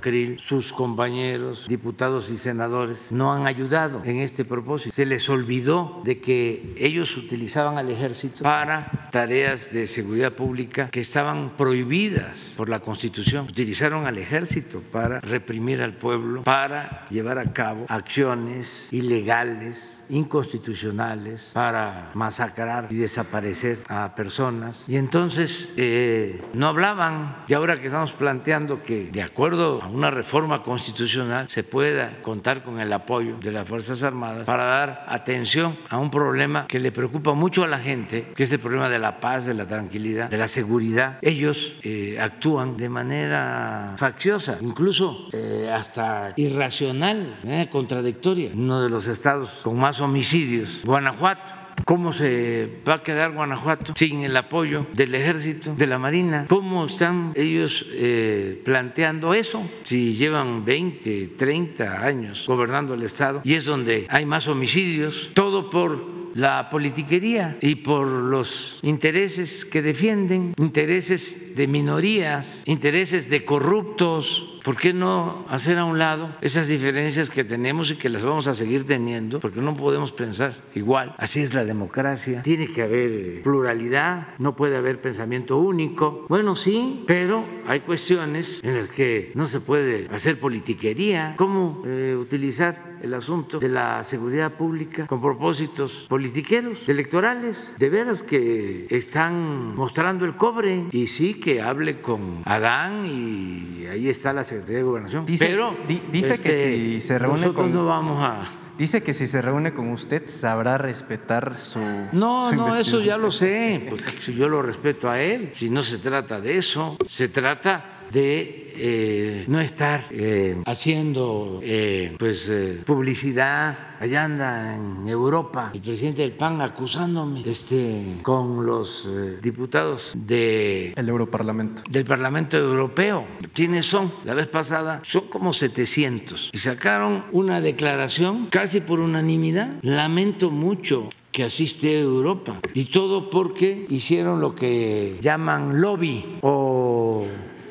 Krill, sus compañeros, diputados y senadores, no han ayudado en este propósito. Se les olvidó de que ellos utilizaban al ejército para tareas de seguridad pública que estaban prohibidas por la Constitución. Utilizaron al ejército para reprimir al pueblo, para llevar a cabo acciones ilegales, inconstitucionales, para masacrar y desaparecer a personas. Y entonces eh, no hablaban. Y ahora que estamos planteando que de acuerdo a una reforma constitucional se pueda contar con el apoyo de las Fuerzas Armadas para dar atención a un problema que le preocupa mucho a la gente, que es el problema de la paz, de la tranquilidad, de la seguridad. Ellos eh, actúan de manera facciosa, incluso eh, hasta irracional, eh, contradictoria. Uno de los estados con más homicidios, Guanajuato ¿Cómo se va a quedar Guanajuato sin el apoyo del ejército, de la marina? ¿Cómo están ellos eh, planteando eso si llevan 20, 30 años gobernando el Estado y es donde hay más homicidios? Todo por la politiquería y por los intereses que defienden, intereses de minorías, intereses de corruptos. ¿Por qué no hacer a un lado esas diferencias que tenemos y que las vamos a seguir teniendo? Porque no podemos pensar igual. Así es la democracia. Tiene que haber pluralidad, no puede haber pensamiento único. Bueno, sí, pero hay cuestiones en las que no se puede hacer politiquería. ¿Cómo eh, utilizar el asunto de la seguridad pública con propósitos politiqueros, electorales, de veras que están mostrando el cobre. Y sí que hable con Adán y ahí está la Secretaría de Gobernación. Dice- Pero di- dice que este, si se reúne nosotros con- no vamos a... Dice que si se reúne con usted sabrá respetar su. No, su no, eso ya lo sé, porque si yo lo respeto a él, si no se trata de eso, se trata de eh, no estar eh, haciendo eh, pues eh, publicidad. Allá anda en Europa el presidente del PAN acusándome este, con los eh, diputados de El Europarlamento. del Parlamento Europeo. ¿Quiénes son? La vez pasada son como 700 y sacaron una declaración casi por unanimidad. Lamento mucho que asiste a Europa y todo porque hicieron lo que llaman lobby o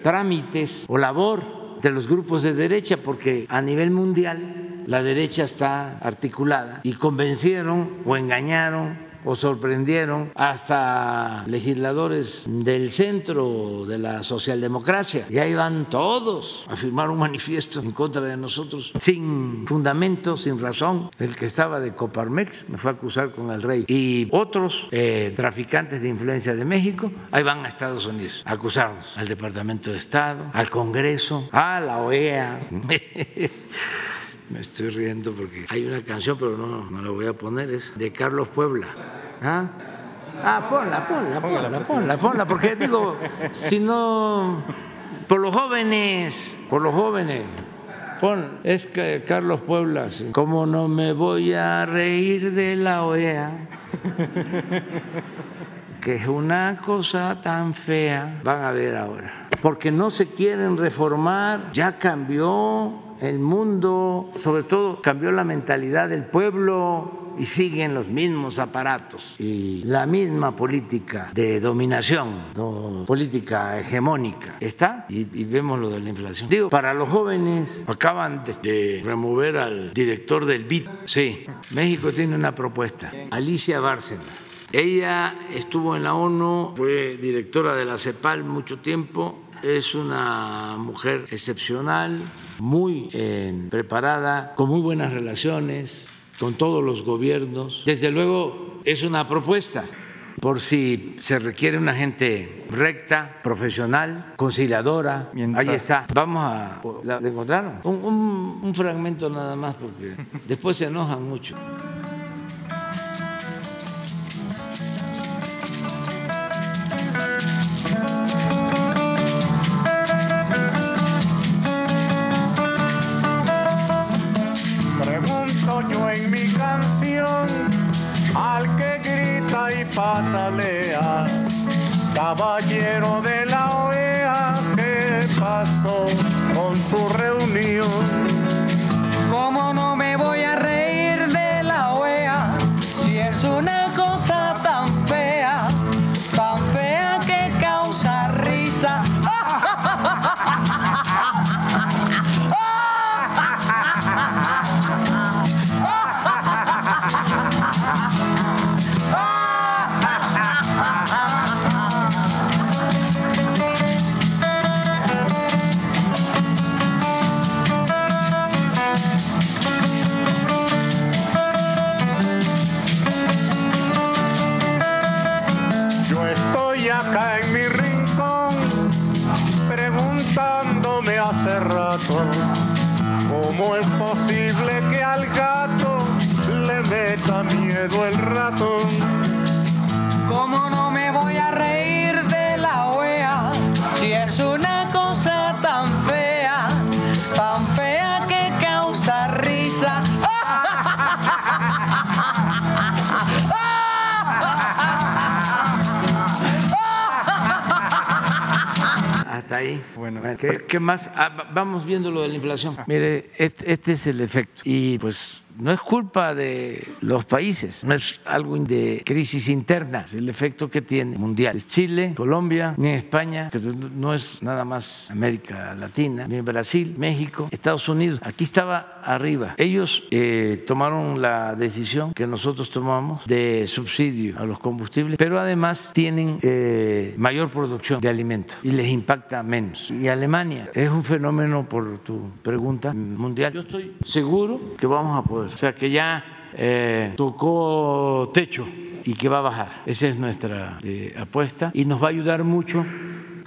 trámites o labor de los grupos de derecha porque a nivel mundial la derecha está articulada y convencieron o engañaron o sorprendieron hasta legisladores del centro de la socialdemocracia. Y ahí van todos a firmar un manifiesto en contra de nosotros, sin fundamento, sin razón. El que estaba de Coparmex me fue a acusar con el rey. Y otros eh, traficantes de influencia de México, ahí van a Estados Unidos a acusarnos al Departamento de Estado, al Congreso, a la OEA. Me estoy riendo porque hay una canción, pero no, no la voy a poner, es de Carlos Puebla. ¿Ah? Ah, ponla, ponla, ponla, ponla, ponla, porque digo, si no, por los jóvenes, por los jóvenes, pon, es que Carlos Puebla, sí. ¿cómo no me voy a reír de la OEA? Que es una cosa tan fea, van a ver ahora, porque no se quieren reformar, ya cambió el mundo, sobre todo cambió la mentalidad del pueblo y siguen los mismos aparatos y la misma política de dominación, política hegemónica. Está y, y, vemos lo de la inflación. Digo, para los jóvenes acaban de, de remover al director del BID. Sí, México tiene una propuesta. Alicia Bárcena. Ella estuvo en la ONU, fue directora de la CEPAL mucho tiempo, es una mujer excepcional, muy eh, preparada, con muy buenas relaciones con todos los gobiernos. Desde luego es una propuesta por si se requiere una gente recta, profesional, conciliadora. Ahí está. Vamos a... ¿La, ¿la encontraron? Un, un, un fragmento nada más porque después se enojan mucho. Yo en mi canción al que grita y patalea, caballero de la OEA, ¿qué pasó con su reunión? ¿Cómo no me voy a reír de la OEA si es una ¿Cómo es posible que al gato le meta miedo el ratón? ¿Cómo no me voy a reír de la OEA si es una cosa Ahí. Bueno, ¿qué, qué más? Ah, vamos viendo lo de la inflación. Mire, este, este es el efecto. Y pues no es culpa de los países, no es algo de crisis interna, es el efecto que tiene mundial. Chile, Colombia, ni España, que no es nada más América Latina, ni Brasil, México, Estados Unidos. Aquí estaba arriba. Ellos eh, tomaron la decisión que nosotros tomamos de subsidio a los combustibles, pero además tienen eh, mayor producción de alimentos y les impacta menos. Y Alemania es un fenómeno, por tu pregunta, mundial. Yo estoy seguro que vamos a poder o sea que ya eh, tocó techo y que va a bajar. Esa es nuestra eh, apuesta y nos va a ayudar mucho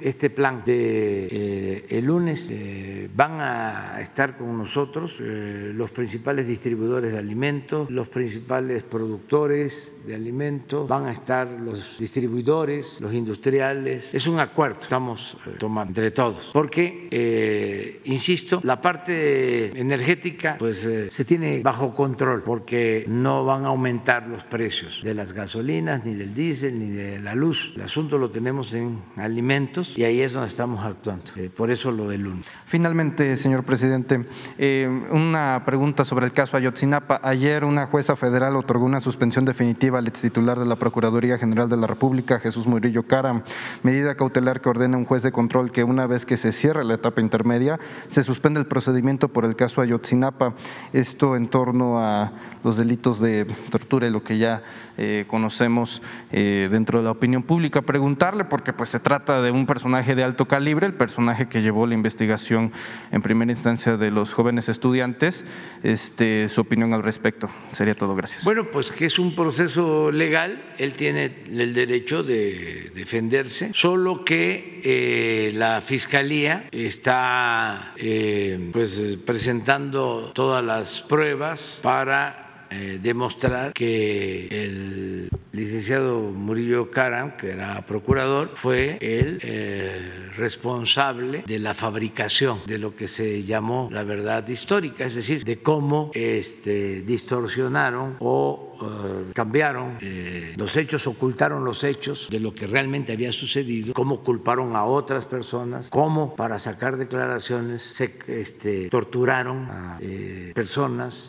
este plan de eh, el lunes eh, van a estar con nosotros eh, los principales distribuidores de alimentos, los principales productores de alimentos, van a estar los distribuidores, los industriales. Es un acuerdo que estamos tomando entre todos, porque, insisto, la parte energética pues se tiene bajo control, porque no van a aumentar los precios de las gasolinas, ni del diésel, ni de la luz. El asunto lo tenemos en alimentos y ahí es donde estamos actuando. Eh, por eso lo del lunes. Finalmente, señor presidente, eh, una pregunta sobre el caso Ayotzinapa. Ayer una jueza federal otorgó una suspensión definitiva al ex titular de la Procuraduría General de la República, Jesús Murillo Cara, medida cautelar que ordena un juez de control que una vez que se cierre la etapa intermedia, se suspende el procedimiento por el caso Ayotzinapa. Esto en torno a los delitos de tortura y lo que ya eh, conocemos dentro de la opinión pública. Preguntarle, porque pues se trata de un personaje de alto calibre, el personaje que llevó la investigación en primera instancia de los jóvenes estudiantes, este, su opinión al respecto. Sería todo, gracias. Bueno, pues que es un proceso legal, él tiene el derecho de defenderse, solo que eh, la Fiscalía está eh, pues presentando todas las pruebas para eh, demostrar que el licenciado Murillo Caram, que era procurador, fue el eh, responsable de la fabricación de lo que se llamó la verdad histórica, es decir, de cómo este, distorsionaron o eh, cambiaron eh, los hechos, ocultaron los hechos de lo que realmente había sucedido, cómo culparon a otras personas, cómo para sacar declaraciones se este, torturaron a personas,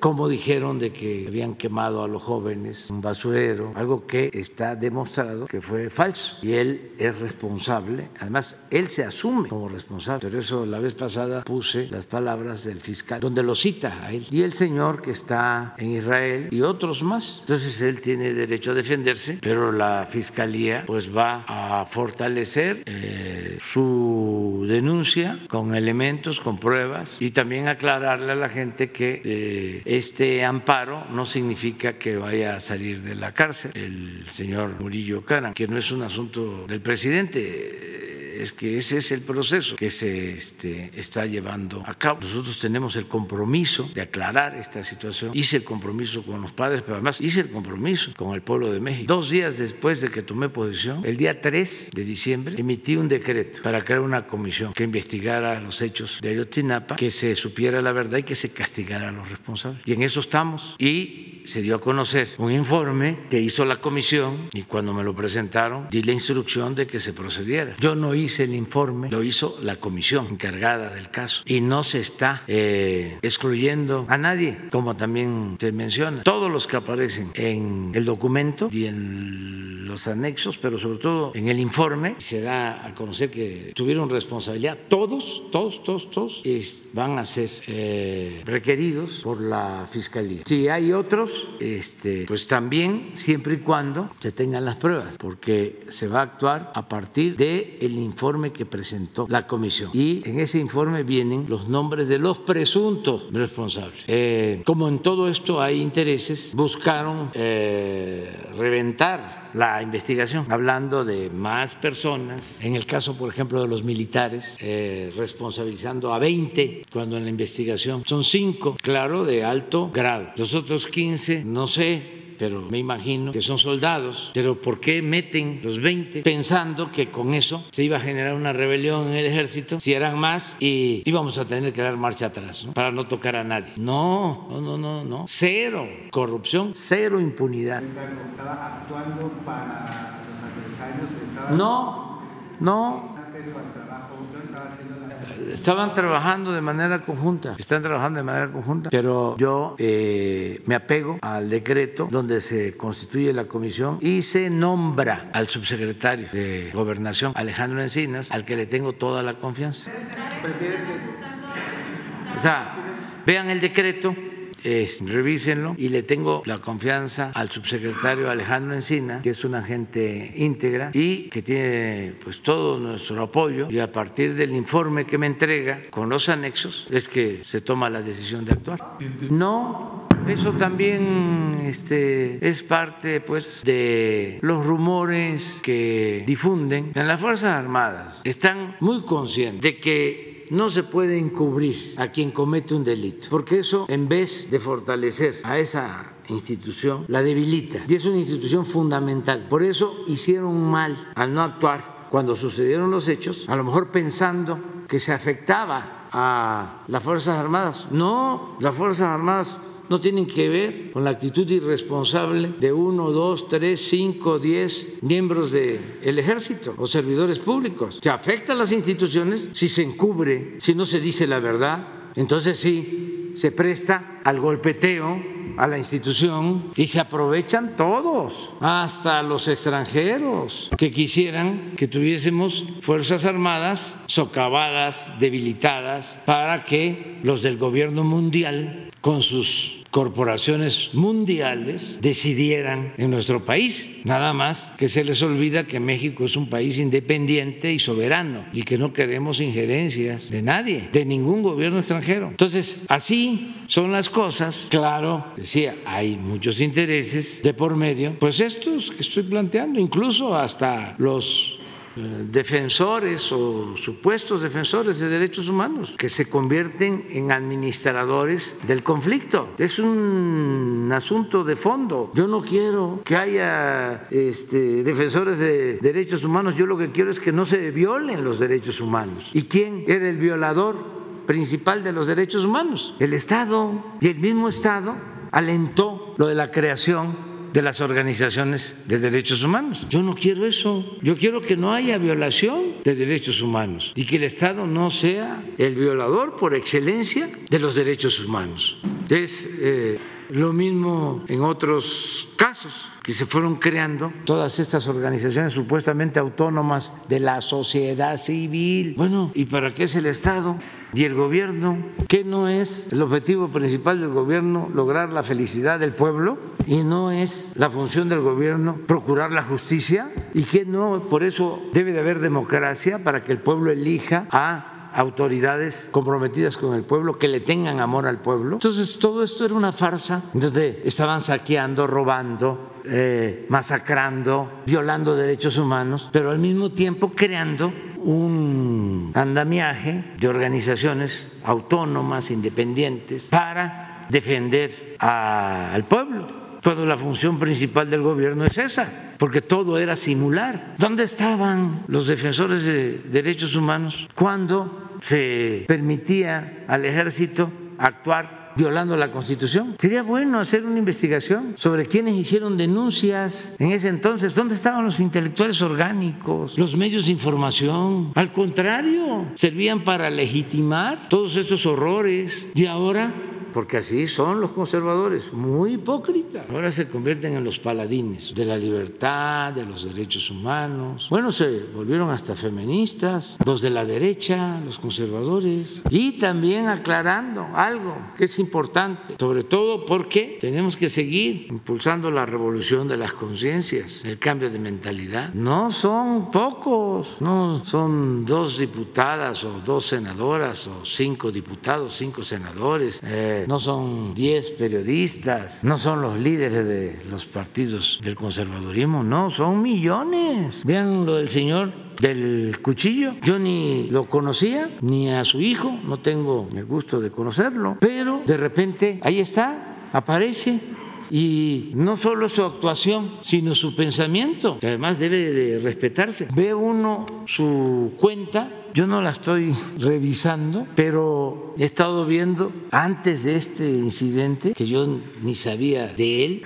cómo dijeron de que habían quemado a los jóvenes un basurero algo que está demostrado que fue falso y él es responsable. Además, él se asume como responsable. Por eso la vez pasada puse las palabras del fiscal, donde lo cita a él. Y el señor que está en Israel y otros más. Entonces él tiene derecho a defenderse, pero la fiscalía pues va a fortalecer eh, su denuncia con elementos, con pruebas y también aclararle a la gente que eh, este amparo no significa que vaya a salir de la cárcel el señor Murillo Cara, que no es un asunto del presidente es que ese es el proceso que se este, está llevando a cabo. Nosotros tenemos el compromiso de aclarar esta situación. Hice el compromiso con los padres, pero además hice el compromiso con el pueblo de México. Dos días después de que tomé posición, el día 3 de diciembre, emití un decreto para crear una comisión que investigara los hechos de Ayotzinapa, que se supiera la verdad y que se castigara a los responsables. Y en eso estamos. Y se dio a conocer un informe que hizo la comisión y cuando me lo presentaron di la instrucción de que se procediera. Yo no hice el informe, lo hizo la comisión encargada del caso y no se está eh, excluyendo a nadie, como también se menciona. Todos los que aparecen en el documento y en los anexos, pero sobre todo en el informe, se da a conocer que tuvieron responsabilidad. Todos, todos, todos, todos van a ser eh, requeridos por la fiscalía. Si hay otros, este, pues también siempre y cuando se tengan las pruebas, porque se va a actuar a partir del el informe informe que presentó la comisión. Y en ese informe vienen los nombres de los presuntos responsables. Eh, como en todo esto hay intereses, buscaron eh, reventar la investigación, hablando de más personas, en el caso, por ejemplo, de los militares, eh, responsabilizando a 20, cuando en la investigación son 5, claro, de alto grado. Los otros 15, no sé, pero me imagino que son soldados. Pero ¿por qué meten los 20 pensando que con eso se iba a generar una rebelión en el ejército? Si eran más y íbamos a tener que dar marcha atrás para no tocar a nadie. No, no, no, no, no. Cero corrupción, cero impunidad. actuando para los adversarios? No, no estaban trabajando de manera conjunta, están trabajando de manera conjunta, pero yo eh, me apego al decreto donde se constituye la comisión y se nombra al subsecretario de Gobernación, Alejandro Encinas, al que le tengo toda la confianza. O sea, vean el decreto revísenlo y le tengo la confianza al subsecretario Alejandro Encina, que es un agente íntegra y que tiene pues todo nuestro apoyo y a partir del informe que me entrega con los anexos es que se toma la decisión de actuar. No, eso también este, es parte pues de los rumores que difunden en las Fuerzas Armadas. Están muy conscientes de que no se puede encubrir a quien comete un delito, porque eso en vez de fortalecer a esa institución, la debilita. Y es una institución fundamental. Por eso hicieron mal al no actuar cuando sucedieron los hechos, a lo mejor pensando que se afectaba a las Fuerzas Armadas. No, las Fuerzas Armadas no tienen que ver con la actitud irresponsable de uno, dos, tres, cinco, diez miembros del ejército o servidores públicos. Se afecta a las instituciones si se encubre, si no se dice la verdad. Entonces sí, se presta al golpeteo a la institución y se aprovechan todos, hasta los extranjeros que quisieran que tuviésemos fuerzas armadas socavadas, debilitadas, para que los del gobierno mundial con sus corporaciones mundiales decidieran en nuestro país. Nada más que se les olvida que México es un país independiente y soberano y que no queremos injerencias de nadie, de ningún gobierno extranjero. Entonces, así son las cosas. Claro, decía, hay muchos intereses de por medio, pues estos que estoy planteando, incluso hasta los defensores o supuestos defensores de derechos humanos que se convierten en administradores del conflicto. Es un asunto de fondo. Yo no quiero que haya este, defensores de derechos humanos, yo lo que quiero es que no se violen los derechos humanos. ¿Y quién era el violador principal de los derechos humanos? El Estado. Y el mismo Estado alentó lo de la creación de las organizaciones de derechos humanos. Yo no quiero eso. Yo quiero que no haya violación de derechos humanos y que el Estado no sea el violador por excelencia de los derechos humanos. Es eh, lo mismo en otros casos que se fueron creando todas estas organizaciones supuestamente autónomas de la sociedad civil. Bueno, ¿y para qué es el Estado y el gobierno? ¿Qué no es el objetivo principal del gobierno lograr la felicidad del pueblo? ¿Y no es la función del gobierno procurar la justicia? ¿Y qué no? Por eso debe de haber democracia para que el pueblo elija a autoridades comprometidas con el pueblo, que le tengan amor al pueblo. Entonces todo esto era una farsa, donde estaban saqueando, robando, eh, masacrando, violando derechos humanos, pero al mismo tiempo creando un andamiaje de organizaciones autónomas, independientes, para defender al pueblo. Toda la función principal del gobierno es esa, porque todo era simular. ¿Dónde estaban los defensores de derechos humanos cuando se permitía al ejército actuar violando la Constitución. Sería bueno hacer una investigación sobre quienes hicieron denuncias en ese entonces. ¿Dónde estaban los intelectuales orgánicos, los medios de información? Al contrario, servían para legitimar todos estos horrores. Y ahora porque así son los conservadores, muy hipócritas. Ahora se convierten en los paladines de la libertad, de los derechos humanos. Bueno, se volvieron hasta feministas, los de la derecha, los conservadores. Y también aclarando algo que es importante, sobre todo porque tenemos que seguir impulsando la revolución de las conciencias, el cambio de mentalidad. No son pocos, no son dos diputadas o dos senadoras o cinco diputados, cinco senadores. Eh, no son 10 periodistas, no son los líderes de los partidos del conservadurismo, no, son millones. Vean lo del señor del cuchillo. Yo ni lo conocía, ni a su hijo, no tengo el gusto de conocerlo, pero de repente ahí está, aparece y no solo su actuación, sino su pensamiento, que además debe de respetarse. Ve uno su cuenta yo no la estoy revisando, pero he estado viendo antes de este incidente, que yo ni sabía de él,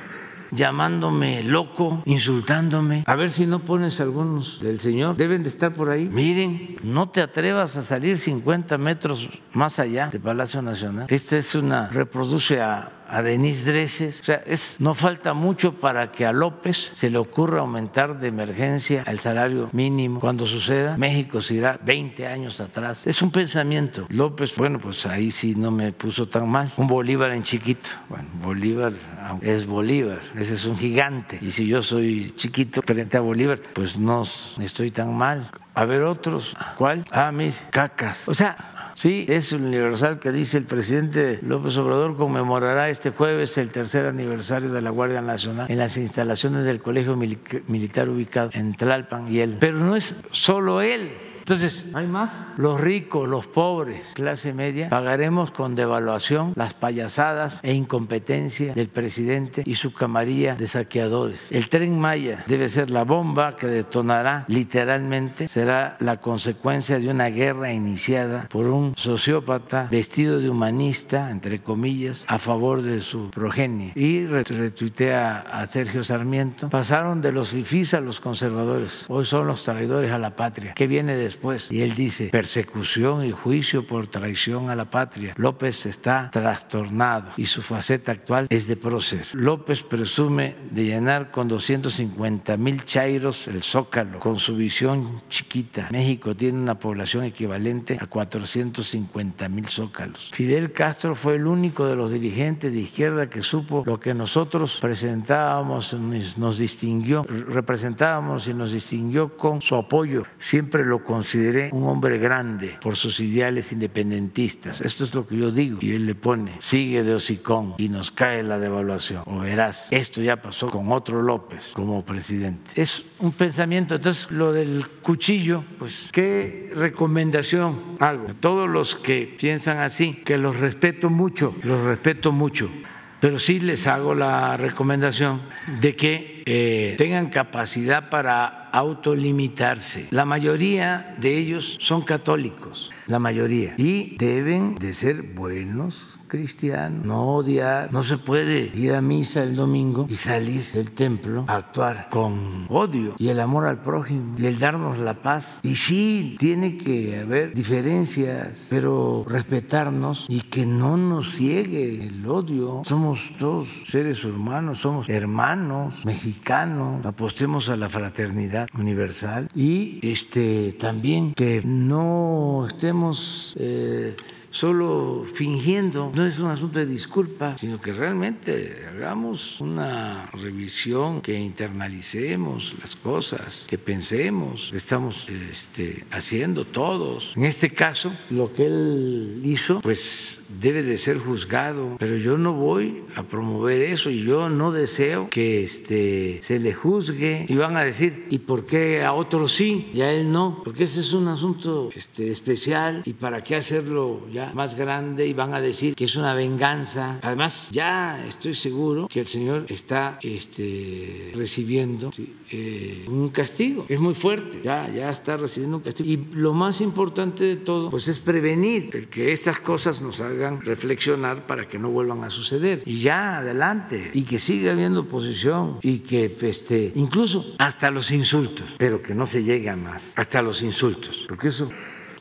llamándome loco, insultándome. A ver si no pones algunos del Señor. Deben de estar por ahí. Miren, no te atrevas a salir 50 metros más allá del Palacio Nacional. Esta es una, reproduce a a Denise Dresser. O sea, es, no falta mucho para que a López se le ocurra aumentar de emergencia el salario mínimo. Cuando suceda, México se irá 20 años atrás. Es un pensamiento. López, bueno, pues ahí sí no me puso tan mal. Un Bolívar en chiquito. Bueno, Bolívar es Bolívar, ese es un gigante. Y si yo soy chiquito frente a Bolívar, pues no estoy tan mal. A ver otros. ¿Cuál? Ah, mis cacas. O sea, Sí, es universal que dice el presidente López Obrador conmemorará este jueves el tercer aniversario de la Guardia Nacional en las instalaciones del Colegio Militar ubicado en Tlalpan y él. Pero no es solo él Entonces, ¿hay más? Los ricos, los pobres, clase media, pagaremos con devaluación las payasadas e incompetencia del presidente y su camarilla de saqueadores. El tren Maya debe ser la bomba que detonará literalmente, será la consecuencia de una guerra iniciada por un sociópata vestido de humanista, entre comillas, a favor de su progenie. Y retuitea a Sergio Sarmiento, pasaron de los fifís a los conservadores, hoy son los traidores a la patria. ¿Qué viene después? Y él dice, persecución y juicio por traición a la patria. López está trastornado y su faceta actual es de prócer. López presume de llenar con 250 mil chairos el zócalo, con su visión chiquita. México tiene una población equivalente a 450 mil zócalos. Fidel Castro fue el único de los dirigentes de izquierda que supo lo que nosotros presentábamos, nos distinguió, representábamos y nos distinguió con su apoyo. Siempre lo consideré un hombre grande por sus ideales independentistas. Esto es lo que yo digo. Y él le pone, sigue de hocicón y nos cae la devaluación. O verás, esto ya pasó con otro López como presidente. Es un pensamiento. Entonces, lo del cuchillo, pues, ¿qué recomendación hago? Todos los que piensan así, que los respeto mucho, los respeto mucho pero sí les hago la recomendación de que eh, tengan capacidad para autolimitarse. La mayoría de ellos son católicos, la mayoría, y deben de ser buenos cristiano, no odiar, no se puede ir a misa el domingo y salir del templo a actuar con odio y el amor al prójimo y el darnos la paz. Y sí, tiene que haber diferencias, pero respetarnos y que no nos ciegue el odio. Somos todos seres humanos, somos hermanos mexicanos, apostemos a la fraternidad universal y este también que no estemos eh, solo fingiendo. No es un asunto de disculpa, sino que realmente hagamos una revisión, que internalicemos las cosas, que pensemos, que estamos este, haciendo todos. En este caso, lo que él hizo, pues debe de ser juzgado, pero yo no voy a promover eso y yo no deseo que este, se le juzgue y van a decir, ¿y por qué a otros sí y a él no? Porque ese es un asunto este, especial y para qué hacerlo ya más grande y van a decir que es una venganza. Además, ya estoy seguro que el Señor está este, recibiendo eh, un castigo. Es muy fuerte, ya, ya está recibiendo un castigo. Y lo más importante de todo, pues es prevenir que estas cosas nos hagan reflexionar para que no vuelvan a suceder. Y ya adelante, y que siga habiendo oposición, y que este, incluso hasta los insultos, pero que no se llegue a más, hasta los insultos, porque eso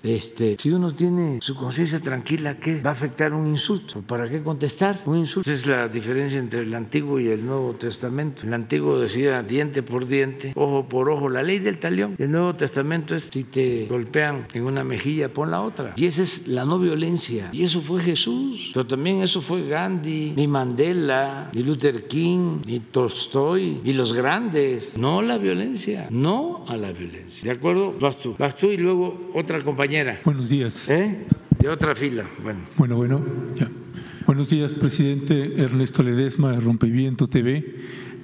este, si uno tiene su conciencia tranquila, ¿qué? Va a afectar un insulto. ¿Para qué contestar un insulto? Esa es la diferencia entre el Antiguo y el Nuevo Testamento. El Antiguo decía diente por diente, ojo por ojo, la ley del talión. El Nuevo Testamento es si te golpean en una mejilla, pon la otra. Y esa es la no violencia. Y eso fue Jesús. Pero también eso fue Gandhi, ni Mandela, ni Luther King, ni Tolstoy, y los grandes. No la violencia, no a la violencia. ¿De acuerdo? Vas tú. Vas tú y luego otra compañera Buenos días. ¿Eh? De otra fila. Bueno, bueno, bueno ya. Buenos días, presidente Ernesto Ledesma de Rompeviento TV.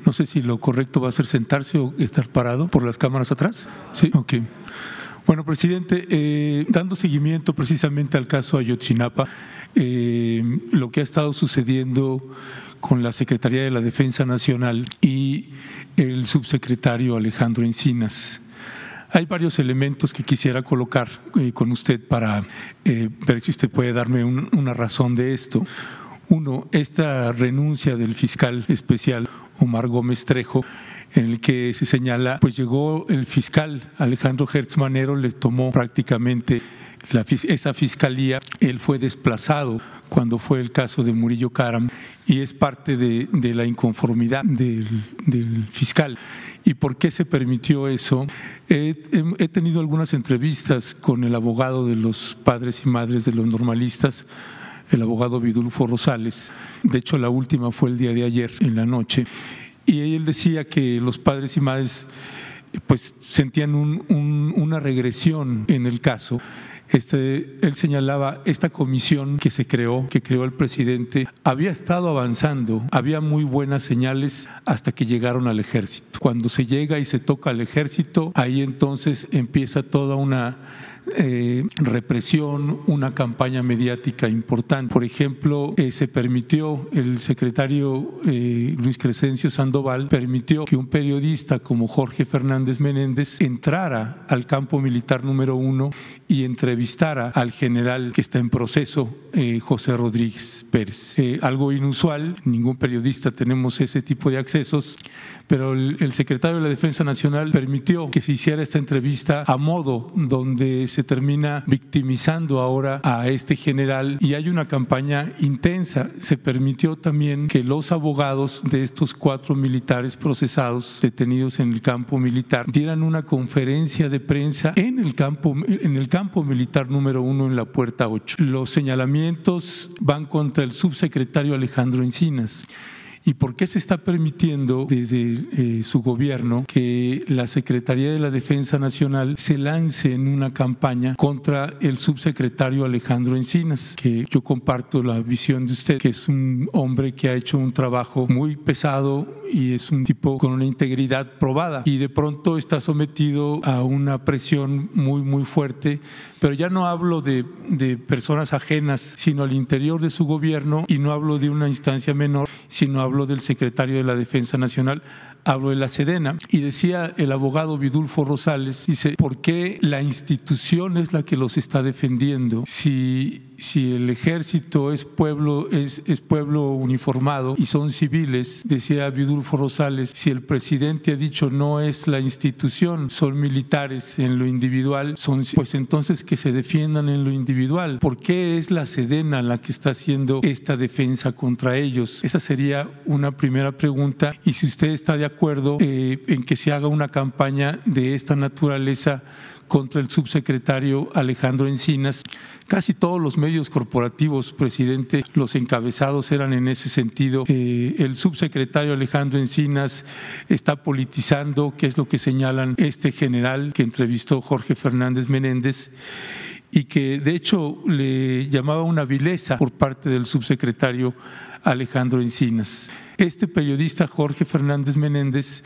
No sé si lo correcto va a ser sentarse o estar parado por las cámaras atrás. Sí, ok. Bueno, presidente, eh, dando seguimiento precisamente al caso Ayotzinapa, eh, lo que ha estado sucediendo con la Secretaría de la Defensa Nacional y el subsecretario Alejandro Encinas. Hay varios elementos que quisiera colocar eh, con usted para eh, ver si usted puede darme una razón de esto. Uno, esta renuncia del fiscal especial Omar Gómez Trejo, en el que se señala, pues llegó el fiscal Alejandro Hertz Manero, le tomó prácticamente esa fiscalía, él fue desplazado cuando fue el caso de Murillo Karam y es parte de, la inconformidad del fiscal. ¿Y por qué se permitió eso? He, tenido algunas entrevistas con el abogado de los padres y madres de los normalistas, el abogado Vidulfo Rosales. De hecho, la última fue el día de ayer, en la noche. Y él decía que los padres y madres pues sentían una regresión en el caso Este, él señalaba esta comisión que se creó, que creó el presidente, había estado avanzando, había muy buenas señales hasta que llegaron al ejército. Cuando se llega y se toca al ejército, ahí entonces empieza toda una eh, represión, una campaña mediática importante. Por ejemplo, eh, se permitió, el secretario eh, Luis Crescencio Sandoval permitió que un periodista como Jorge Fernández Menéndez entrara al campo militar número uno y entrevistara al general que está en proceso, José Rodríguez Pérez. algo inusual, ningún periodista tenemos ese tipo de accesos, pero el, secretario de la Defensa Nacional permitió que se hiciera esta entrevista a modo donde se termina victimizando ahora a este general y hay una campaña intensa. Se permitió también que los abogados de estos cuatro militares procesados detenidos en el campo militar dieran una conferencia de prensa en el campo, en el campo militar número uno en la puerta 8. Los señalamientos van contra el subsecretario Alejandro Encinas. ¿Y por qué se está permitiendo desde eh, su gobierno que la Secretaría de la Defensa Nacional se lance en una campaña contra el subsecretario Alejandro Encinas? Que yo comparto la visión de usted, que es un hombre que ha hecho un trabajo muy pesado y es un tipo con una integridad probada y de pronto está sometido a una presión muy, muy fuerte pero ya no hablo de, de, personas ajenas, sino al interior de su gobierno, y no hablo de una instancia menor, sino hablo del secretario de la Defensa Nacional, hablo de la Sedena. Y decía el abogado Vidulfo Rosales, dice, ¿por qué la institución es la que los está defendiendo? Si si el ejército es pueblo, es, es, pueblo uniformado y son civiles, decía Vidulfo Rosales, si el presidente ha dicho no es la institución, son militares en lo individual, son, pues entonces que se defiendan en lo individual. ¿Por qué es la Sedena la que está haciendo esta defensa contra ellos? Esa sería una primera pregunta. Y si usted está de acuerdo eh, en que se haga una campaña de esta naturaleza, contra el subsecretario Alejandro Encinas. Casi todos los medios corporativos, presidente, los encabezados eran en ese sentido. Eh, el subsecretario Alejandro Encinas está politizando, que es lo que señalan este general que entrevistó Jorge Fernández Menéndez y que de hecho le llamaba una vileza por parte del subsecretario Alejandro Encinas. Este periodista Jorge Fernández Menéndez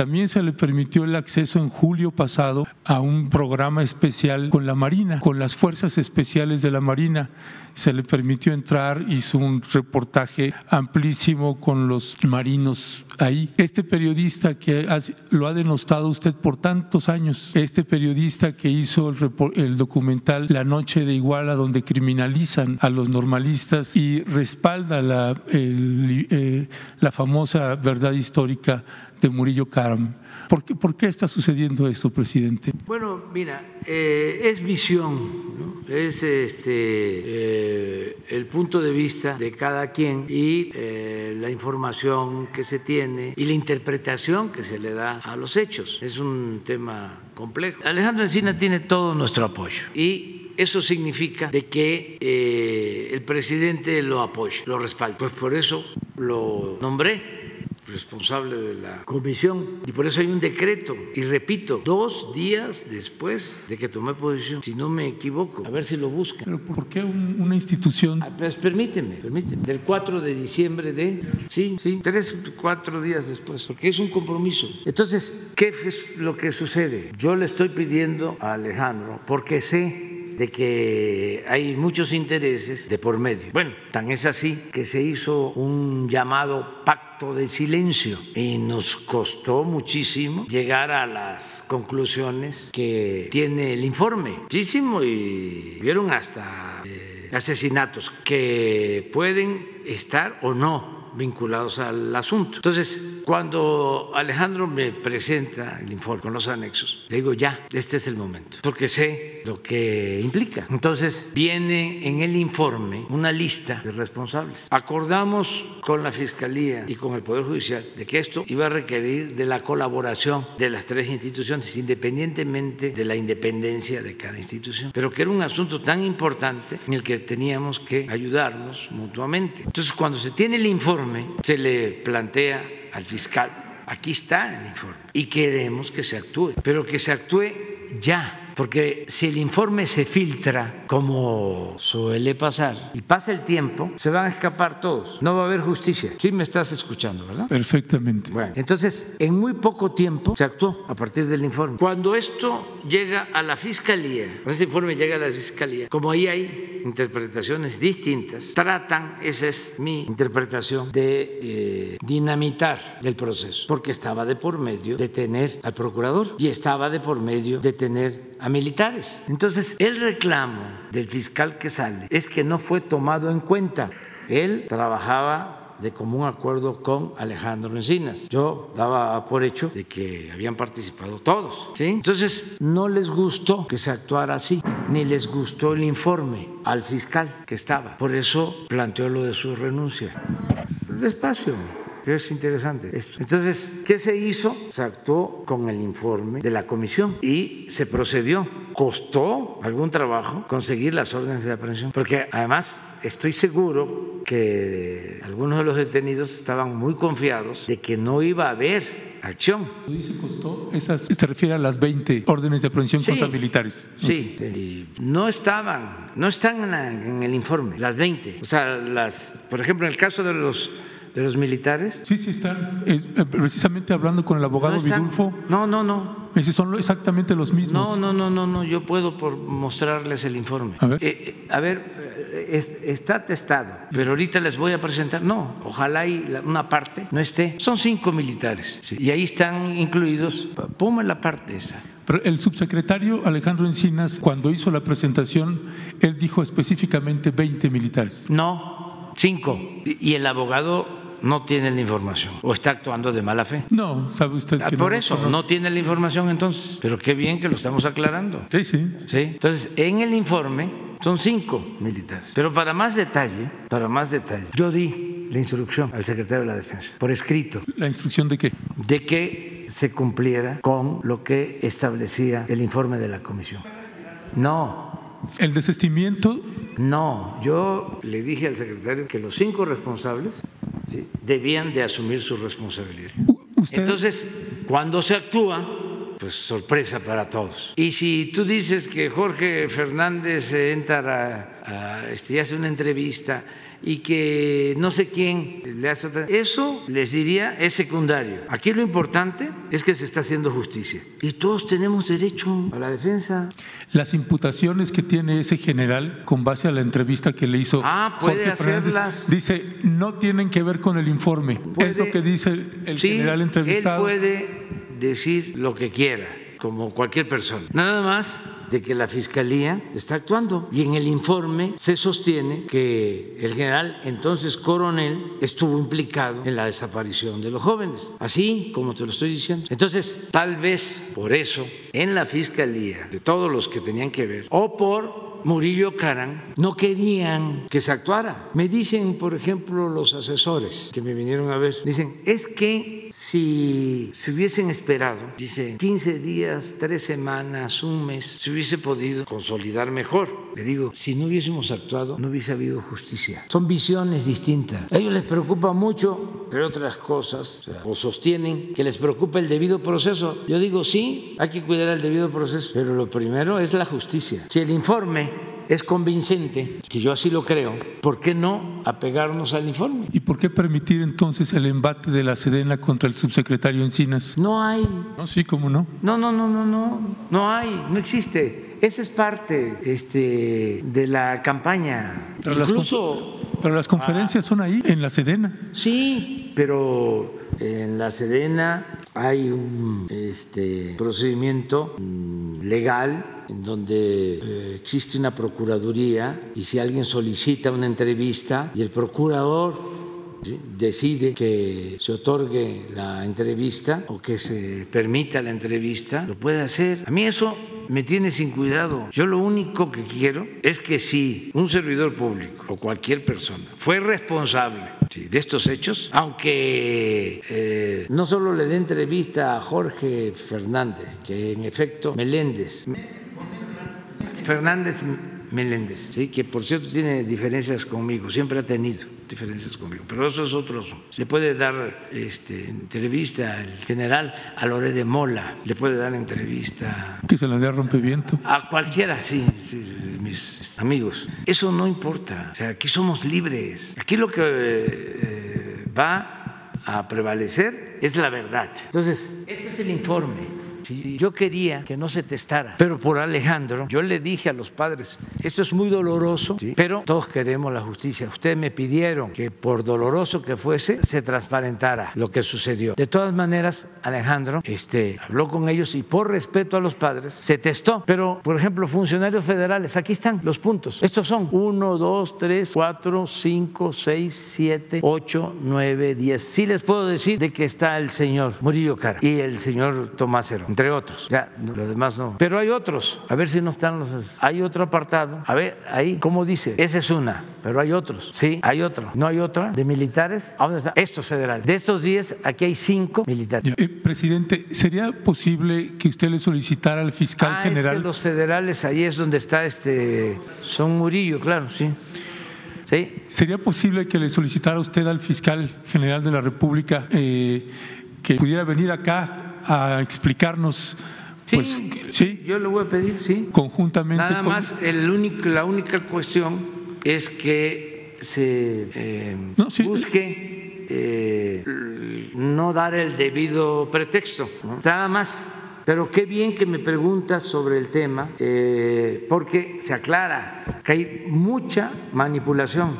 también se le permitió el acceso en julio pasado a un programa especial con la Marina, con las fuerzas especiales de la Marina. Se le permitió entrar, hizo un reportaje amplísimo con los marinos ahí. Este periodista que lo ha denostado usted por tantos años, este periodista que hizo el, documental La Noche de Iguala, donde criminalizan a los normalistas y respalda la, eh, la famosa verdad histórica de Murillo Karam. ¿Por qué, ¿Por qué, está sucediendo esto, presidente? Bueno, mira, eh, es visión, es este, eh, el punto de vista de cada quien y eh, la información que se tiene y la interpretación que se le da a los hechos. Es un tema complejo. Alejandro Encina tiene todo nuestro apoyo y eso significa de que el presidente lo apoya, lo respalda. Pues por eso lo nombré responsable de la comisión y por eso hay un decreto. Y repito, dos días después de que tomé posición, si no me equivoco, a ver si lo buscan. ¿Pero por qué una institución? Ah, pues permíteme, permíteme. Del 4 de diciembre de... Sí, sí, tres, cuatro días después, porque es un compromiso. Entonces, ¿qué es lo que sucede? Yo le estoy pidiendo a Alejandro, porque sé de que hay muchos intereses de por medio. Bueno, tan es así que se hizo un llamado pacto de silencio y nos costó muchísimo llegar a las conclusiones que tiene el informe. Muchísimo y vieron hasta eh, asesinatos que pueden estar o no vinculados al asunto. Entonces, cuando Alejandro me presenta el informe con los anexos, le digo, ya, este es el momento, porque sé lo que implica. Entonces, viene en el informe una lista de responsables. Acordamos con la Fiscalía y con el Poder Judicial de que esto iba a requerir de la colaboración de las tres instituciones, independientemente de la independencia de cada institución, pero que era un asunto tan importante en el que teníamos que ayudarnos mutuamente. Entonces, cuando se tiene el informe, se le plantea al fiscal, aquí está el informe, y queremos que se actúe, pero que se actúe ya porque si el informe se filtra, como suele pasar, y pasa el tiempo, se van a escapar todos. No va a haber justicia. Sí me estás escuchando, ¿verdad? Perfectamente. Bueno, entonces, en muy poco tiempo se actuó a partir del informe. Cuando esto llega a la fiscalía, ese informe llega a la fiscalía, como ahí hay interpretaciones distintas, tratan, esa es mi interpretación, de eh, dinamitar el proceso, porque estaba de por medio de tener al procurador y estaba de por medio de tener a militares. Entonces, el reclamo del fiscal que sale es que no fue tomado en cuenta. Él trabajaba de común acuerdo con Alejandro Encinas. Yo daba por hecho de que habían participado todos. ¿sí? Entonces, no les gustó que se actuara así, ni les gustó el informe al fiscal que estaba. Por eso planteó lo de su renuncia. Despacio. Es interesante esto. Entonces, ¿qué se hizo? Se actuó con el informe de la comisión y se procedió. Costó algún trabajo conseguir las órdenes de aprehensión, porque además estoy seguro que algunos de los detenidos estaban muy confiados de que no iba a haber acción. Dice costó, esas se refiere a las 20 órdenes de aprehensión Sí. contra militares. Sí, y no estaban, no están en, la- en el informe, las 20. O sea, las, por ejemplo, en el caso de los, de los militares, Sí, sí están. Eh, precisamente hablando con el abogado no. Vidulfo, No, no, no. esos son exactamente los mismos. No, no, no, no, no, yo puedo por mostrarles el informe. A ver. Eh, eh, a ver, es- está testado, pero ahorita les voy a presentar. No, ojalá y la- una parte no esté. Son cinco militares sí, y ahí están incluidos. Ponme la parte esa. Pero el subsecretario Alejandro Encinas, cuando hizo la presentación, él dijo específicamente 20 militares. No, cinco. Y el abogado no tiene la información o está actuando de mala fe. No, sabe usted Ah, que Por no eso, no tiene la información entonces. Pero qué bien que lo estamos aclarando. Sí, sí. ¿sí? Entonces, en el informe son cinco militares. Pero para más detalle, para más detalle, yo di la instrucción al secretario de la Defensa, por escrito, ¿La instrucción de qué? de que se cumpliera con lo que establecía el informe de la comisión. No, El desistimiento, no, yo le dije al secretario que los cinco responsables ¿sí? debían de asumir su responsabilidad. usted, Entonces, cuando se actúa, pues sorpresa para todos. Y si tú dices que Jorge Fernández entra a, a, este, y hace una entrevista y que no sé quién le hace otra, eso les diría es secundario. Aquí lo importante es que se está haciendo justicia y todos tenemos derecho a la defensa. las imputaciones que tiene ese general con base a la entrevista que le hizo Ah, puede Jorge Fernández, hacerlas. dice, no tienen que ver con el informe. es lo Puede- que dice el Sí, general entrevistado. Él puede decir lo que quiera, como cualquier persona. Nada más de que la fiscalía está actuando y en el informe se sostiene que el general entonces coronel estuvo implicado en la desaparición de los jóvenes, así como te lo estoy diciendo. Entonces, tal vez por eso en la fiscalía de todos los que tenían que ver o por Murillo Caran no querían que se actuara. Me dicen, por ejemplo, los asesores que me vinieron a ver, dicen, es que si se hubiesen esperado, dice, 15 días, 3 semanas, un mes, se hubiese podido consolidar mejor. Le digo, si no hubiésemos actuado, no hubiese habido justicia. Son visiones distintas. A ellos les preocupa mucho, entre otras cosas, o, sostienen que les preocupa el debido proceso. Yo digo, sí, hay que cuidar el debido proceso, pero lo primero es la justicia. Si el informe es convincente, que yo así lo creo, ¿por qué no apegarnos al informe? ¿Y por qué permitir entonces el embate de la Sedena contra el subsecretario Encinas? No hay, No, sí, cómo no. no, no, no, no, no, no hay, no existe. Esa es parte este, de la campaña. Pero las Incluso, Pero las conferencias son ahí, en la Sedena. sí, pero en la Sedena hay un este, procedimiento mm, legal en donde eh, existe una procuraduría y si alguien solicita una entrevista y el procurador decide que se otorgue la entrevista o que se permita la entrevista, lo puede hacer. A mí eso me tiene sin cuidado. Yo lo único que quiero es que si un servidor público o cualquier persona fue responsable de estos hechos, aunque eh, no solo le dé entrevista a Jorge Fernández, que en efecto Meléndez Fernández Meléndez, ¿sí? que por cierto tiene diferencias conmigo, siempre ha tenido diferencias conmigo, pero eso es otro. Se puede dar este, entrevista al general, a Loré de Mola, le puede dar entrevista. Que se la dé a rompeviento. A cualquiera, sí, sí, de mis amigos. Eso no importa, o sea, aquí somos libres. Aquí lo que eh, va a prevalecer es la verdad. Entonces, este es el informe. Sí, Yo quería que no se testara, pero por Alejandro, yo le dije a los padres, esto es muy doloroso, ¿sí? pero todos queremos la justicia. Ustedes me pidieron que por doloroso que fuese, se transparentara lo que sucedió. De todas maneras, Alejandro este, habló con ellos y por respeto a los padres, se testó. Pero, por ejemplo, funcionarios federales, aquí están los puntos. Estos son 1, 2, 3, 4, 5, 6, 7, 8, 9, 10. Sí les puedo decir de que está el señor Murillo Cara y el señor Tomás Herón entre otros. Ya, los demás no. Pero hay otros. A ver si no están los. Hay otro apartado. A ver, ahí, ¿cómo dice? Esa es una, pero hay otros. Sí, hay otro. ¿No hay otra? ¿De militares? ¿A dónde está? Estos federales. De estos 10, aquí hay 5 militares. Eh, presidente, ¿sería posible que usted le solicitara al fiscal ah, general? Es que los federales, ahí es donde está este. Son Murillo, claro, sí. ¿Sí? ¿Sería posible que le solicitara usted al fiscal general de la República eh, que pudiera venir acá a explicarnos? Sí, Pues, sí, yo le voy a pedir, sí. conjuntamente. Nada con- más, el único, la única cuestión es que se eh, No, sí. busque eh, no dar el debido pretexto. ¿no? Nada más. Pero qué bien que me preguntas sobre el tema, eh, porque se aclara que hay mucha manipulación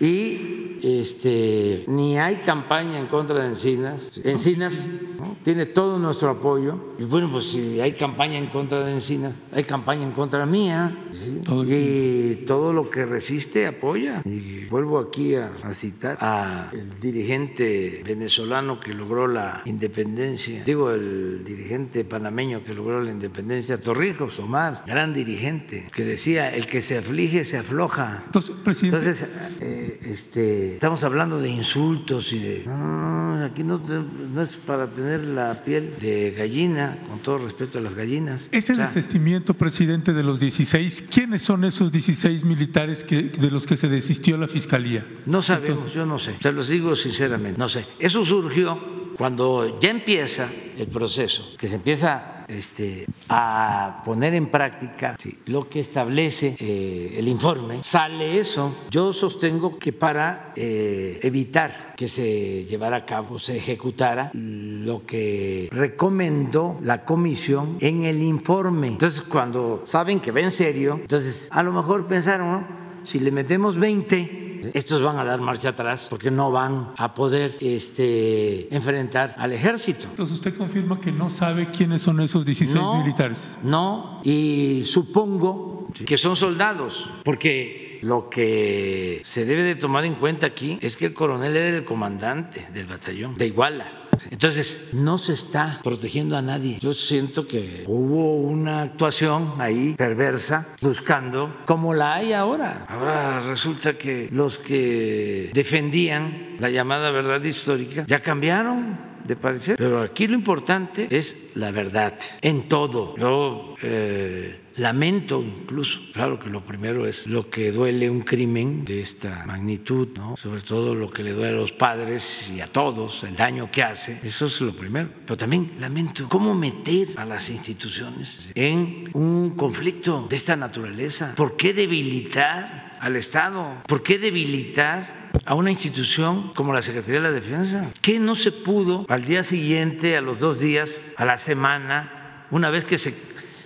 y este, ni hay campaña en contra de Encinas. Encinas ¿no? tiene todo nuestro apoyo. Y bueno, pues si hay campaña en contra de Encinas, hay campaña en contra mía. ¿sí? Y todo lo que resiste apoya. Y vuelvo aquí a, a citar a el dirigente venezolano que logró la independencia, digo el dirigente panameño que logró la independencia, Torrijos Omar, gran dirigente, que decía, el que se aflige se afloja. Entonces, presidente, Entonces, eh, este, estamos hablando de insultos y de... No, no, no, aquí no, no es para tener la piel de gallina, con todo respeto a las gallinas. ese O sea, desistimiento, presidente, de los 16, ¿quiénes son esos 16 militares que, de los que se desistió la fiscalía? No sabemos, Entonces- yo no sé, se los digo sinceramente, no sé. Eso surgió cuando ya empieza el proceso, que se empieza este, a poner en práctica lo que establece eh, el informe, sale eso. Yo sostengo que para eh, evitar que se llevara a cabo, se ejecutara lo que recomendó la comisión en el informe. Entonces, cuando saben que va en serio, entonces a lo mejor pensaron. Si le metemos 20, estos van a dar marcha atrás porque no van a poder este, enfrentar al ejército. Entonces, usted confirma que no sabe quiénes son esos 16 No, militares. No, y supongo que son soldados, porque lo que se debe de tomar en cuenta aquí es que el coronel era el comandante del batallón de Iguala. Entonces, no se está protegiendo a nadie. Yo siento que hubo una actuación ahí perversa buscando como la hay ahora. Ahora resulta que los que defendían la llamada verdad histórica ya cambiaron de parecer. Pero aquí lo importante es la verdad, en todo. Yo eh, lamento incluso, claro que lo primero es lo que duele un crimen de esta magnitud, ¿no? sobre todo lo que le duele a los padres y a todos, el daño que hace, eso es lo primero. Pero también lamento cómo meter a las instituciones en un conflicto de esta naturaleza. ¿Por qué debilitar al Estado? ¿Por qué debilitar a una institución como la Secretaría de la Defensa. ¿Qué no se pudo al día siguiente, a los dos días, a la semana, una vez que se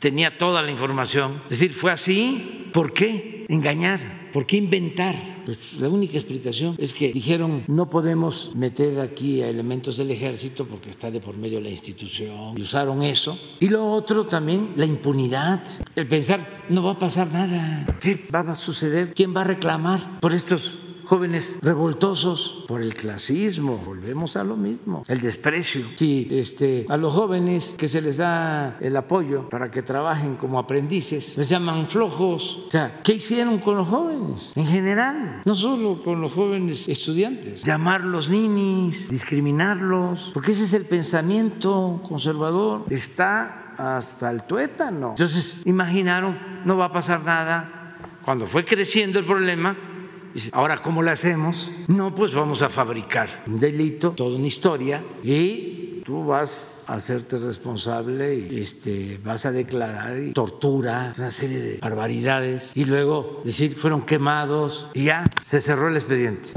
tenía toda la información? Es decir, fue así. ¿Por qué engañar? ¿Por qué inventar? Pues la única explicación es que dijeron no podemos meter aquí a elementos del ejército porque está de por medio la institución y usaron eso. Y lo otro también, la impunidad, el pensar no va a pasar nada, ¿qué va a suceder? ¿Quién va a reclamar por estos jóvenes revoltosos por el clasismo, volvemos a lo mismo, el desprecio. Si este, a los jóvenes que se les da el apoyo para que trabajen como aprendices, les llaman flojos. O sea, ¿qué hicieron con los jóvenes? En general, no solo con los jóvenes estudiantes. Llamarlos ninis, discriminarlos, porque ese es el pensamiento conservador. Está hasta el tuétano. Entonces, imaginaron, no va a pasar nada cuando fue creciendo el problema, ahora ¿cómo lo hacemos? No, pues vamos a fabricar un delito, toda una historia, y tú vas a hacerte responsable y este, vas a declarar y tortura, una serie de barbaridades, y luego decir fueron quemados y ya se cerró el expediente.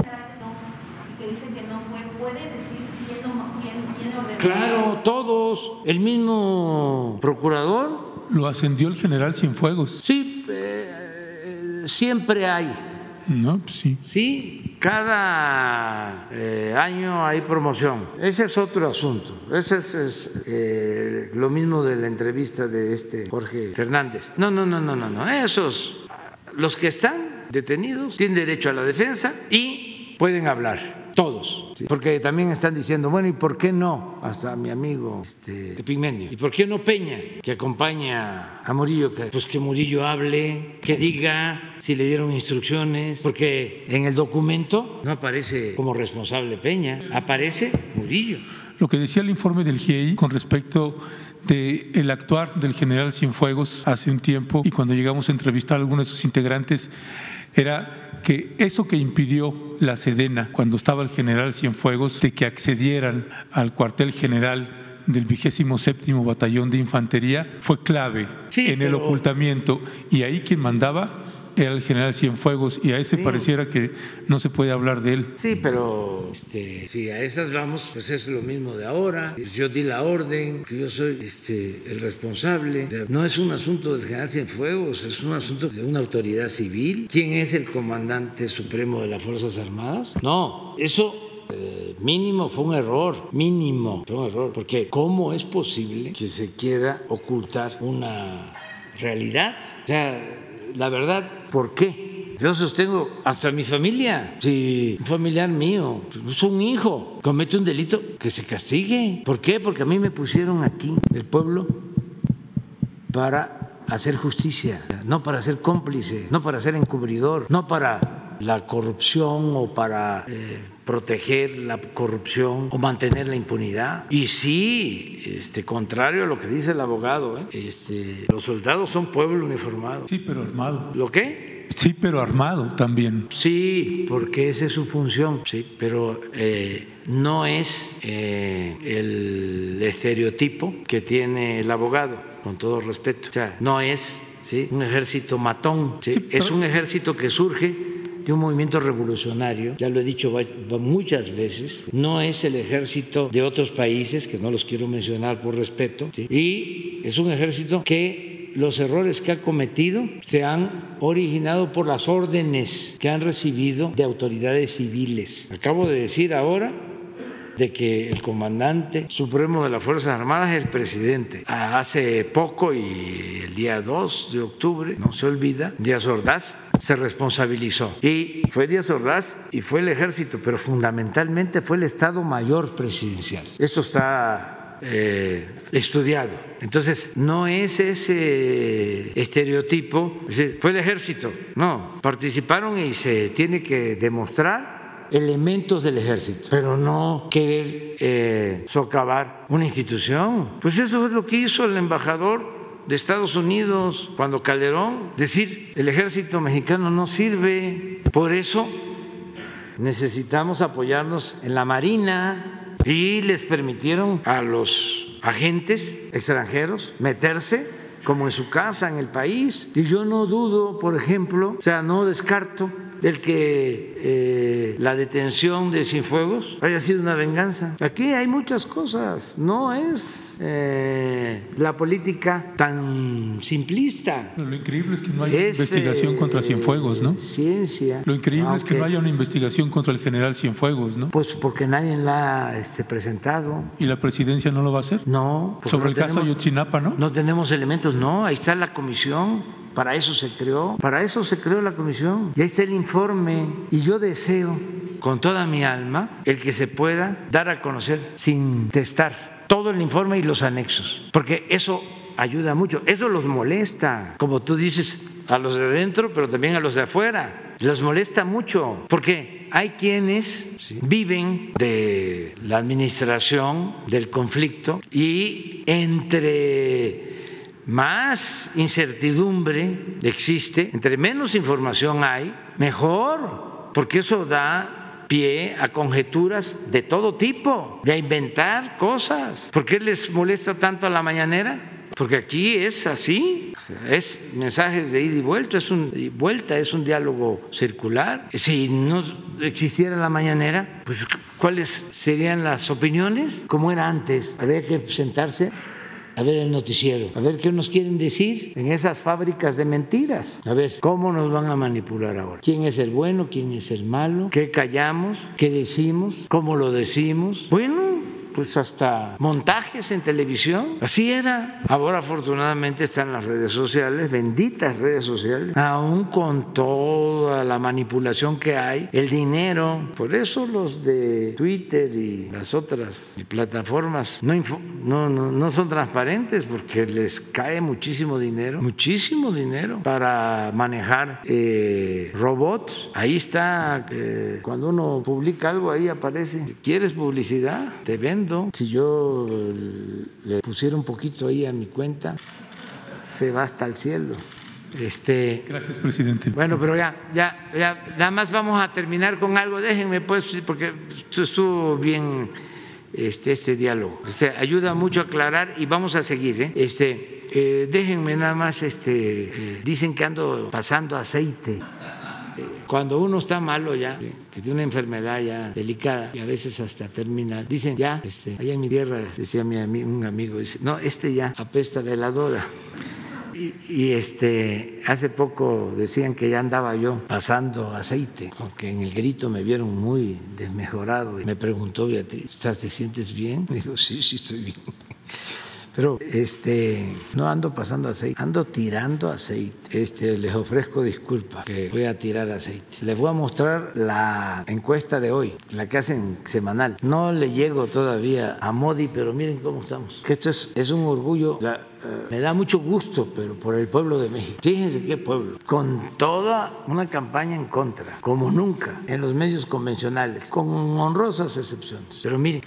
Claro, todos, el mismo procurador Lo ascendió el general Cienfuegos. Sí, eh, siempre hay, No, pues sí. sí, cada eh, año hay promoción. Ese es otro asunto. Ese es, es, eh, lo mismo de la entrevista de este Jorge Fernández. No, no, no, no, no, no. Esos, los que están detenidos, tienen derecho a la defensa y pueden hablar. Todos, Sí, porque también están diciendo, bueno, ¿y por qué no? Hasta mi amigo este, Epigmenio. ¿Y por qué no Peña, que acompaña a Murillo? Que, pues que Murillo hable, que diga si le dieron instrucciones, porque en el documento no aparece como responsable Peña, aparece Murillo. Lo que decía el informe del GIEI con respecto de el actuar del general Cienfuegos hace un tiempo y cuando llegamos a entrevistar a algunos de sus integrantes era que eso que impidió la Sedena cuando estaba el general Cienfuegos de que accedieran al cuartel general del vigésimo séptimo batallón de infantería fue clave Sí, en el pero- ocultamiento. Y ahí quien mandaba era el general Cienfuegos y a ese pareciera que no se puede hablar de él. Sí, pero este, si a esas vamos, pues es lo mismo de ahora. Yo di la orden, que yo soy este, el responsable. No es un asunto del general Cienfuegos, es un asunto de una autoridad civil. ¿Quién es el comandante supremo de las Fuerzas Armadas? No, eso eh, mínimo fue un error, mínimo fue un error, porque ¿cómo es posible que se quiera ocultar una realidad? O sea, la verdad, ¿por qué? Yo sostengo hasta mi familia. Si un familiar mío, pues un hijo, comete un delito, que se castigue. ¿Por qué? Porque a mí me pusieron aquí, del pueblo, para hacer justicia, no para ser cómplice, no para ser encubridor, no para la corrupción o para eh, proteger la corrupción o mantener la impunidad. Y sí, este, contrario a lo que dice el abogado, ¿eh? este, los soldados son pueblo uniformado. Sí, pero armado. ¿Lo qué? Sí, pero armado también. Sí, porque esa es su función, sí, pero eh, no es eh, el estereotipo que tiene el abogado, con todo respeto. O sea, no es ¿sí? un ejército matón, ¿sí? Sí, pero- es un ejército que surge de un movimiento revolucionario, ya lo he dicho muchas veces, no es el ejército de otros países, que no los quiero mencionar por respeto, ¿sí? y es un ejército que los errores que ha cometido se han originado por las órdenes que han recibido de autoridades civiles. Acabo de decir ahora de que el comandante supremo de las Fuerzas Armadas es el presidente. Hace poco y el día 2 de octubre, no se olvida, Díaz Ordaz se responsabilizó. Y fue Díaz Ordaz y fue el ejército, pero fundamentalmente fue el Estado Mayor Presidencial. Esto está eh, estudiado. Entonces, no es ese estereotipo, es fue el ejército. No, participaron y se tiene que demostrar elementos del ejército, pero no querer eh, socavar una institución. Pues eso es lo que hizo el embajador de Estados Unidos cuando Calderón, decir, el ejército mexicano no sirve, por eso necesitamos apoyarnos en la Marina y les permitieron a los agentes extranjeros meterse como en su casa, en el país. Y yo no dudo, por ejemplo, o sea, no descarto el que eh, la detención de Cienfuegos haya sido una venganza. Aquí hay muchas cosas, no es eh, la política tan simplista. Lo increíble es que no haya Es, investigación eh, contra Cienfuegos, ¿no? Ciencia. Lo increíble es que no haya una investigación contra el general Cienfuegos, ¿no? Pues porque nadie la ha este, presentado. Y la presidencia no lo va a hacer. No. Sobre no el caso tenemos- Ayotzinapa, ¿no? No tenemos elementos, no. Ahí está la comisión. Para eso se creó. Para eso se creó la comisión. Y ahí está el informe. Y yo deseo con toda mi alma el que se pueda dar a conocer sin testar todo el informe y los anexos. Porque eso ayuda mucho. Eso los molesta. Como tú dices, a los de dentro, pero también a los de afuera. Los molesta mucho. Porque hay quienes viven de la administración del conflicto y entre más incertidumbre existe, entre menos información hay, mejor, porque eso da pie a conjeturas de todo tipo, a inventar cosas. ¿Por qué les molesta tanto a la mañanera? Porque aquí es así, es mensajes de ida y vuelta, es un y vuelta, es un diálogo circular. Si no existiera la mañanera, pues ¿cuáles serían las opiniones? Como era antes, había que sentarse a ver el noticiero, a ver qué nos quieren decir en esas fábricas de mentiras. A ver, ¿cómo nos van a manipular ahora? ¿Quién es el bueno? ¿Quién es el malo? ¿Qué callamos? ¿Qué decimos? ¿Cómo lo decimos? Bueno, pues hasta montajes en televisión. Así era. Ahora afortunadamente están las redes sociales, benditas redes sociales, aún con toda la manipulación que hay, el dinero. Por eso los de Twitter y las otras plataformas no, no, no, son transparentes porque les cae muchísimo dinero, muchísimo dinero para manejar eh, robots. Ahí está, eh, cuando uno publica algo, ahí aparece, ¿quieres publicidad? Te vendo si yo le pusiera un poquito ahí a mi cuenta, se va hasta el cielo. Este, Gracias, presidente. Bueno, pero ya, ya, ya, nada más vamos a terminar con algo. Déjenme, pues, porque estuvo bien este, este diálogo. Este, ayuda mucho a aclarar y vamos a seguir. ¿eh? Este, eh, déjenme nada más, este, eh, dicen que ando pasando aceite. Cuando uno está malo ya, que tiene una enfermedad ya delicada y a veces hasta terminal, dicen ya, este, allá en mi tierra, decía mi un amigo, dice, no, este ya apesta veladora. Y, y, este hace poco decían que ya andaba yo pasando aceite, aunque en el grito me vieron muy desmejorado y me preguntó Beatriz, ¿te sientes bien? Digo, sí, sí estoy bien. Pero este, no ando pasando aceite, ando tirando aceite. Este, les ofrezco disculpas que voy a tirar aceite. Les voy a mostrar la encuesta de hoy, la que hacen semanal. No le llego todavía a Modi, pero miren cómo estamos. Que esto es, es un orgullo. Eh, me da mucho gusto, pero por el pueblo de México. Fíjense qué pueblo. Con toda una campaña en contra, como nunca, en los medios convencionales, con honrosas excepciones. Pero miren.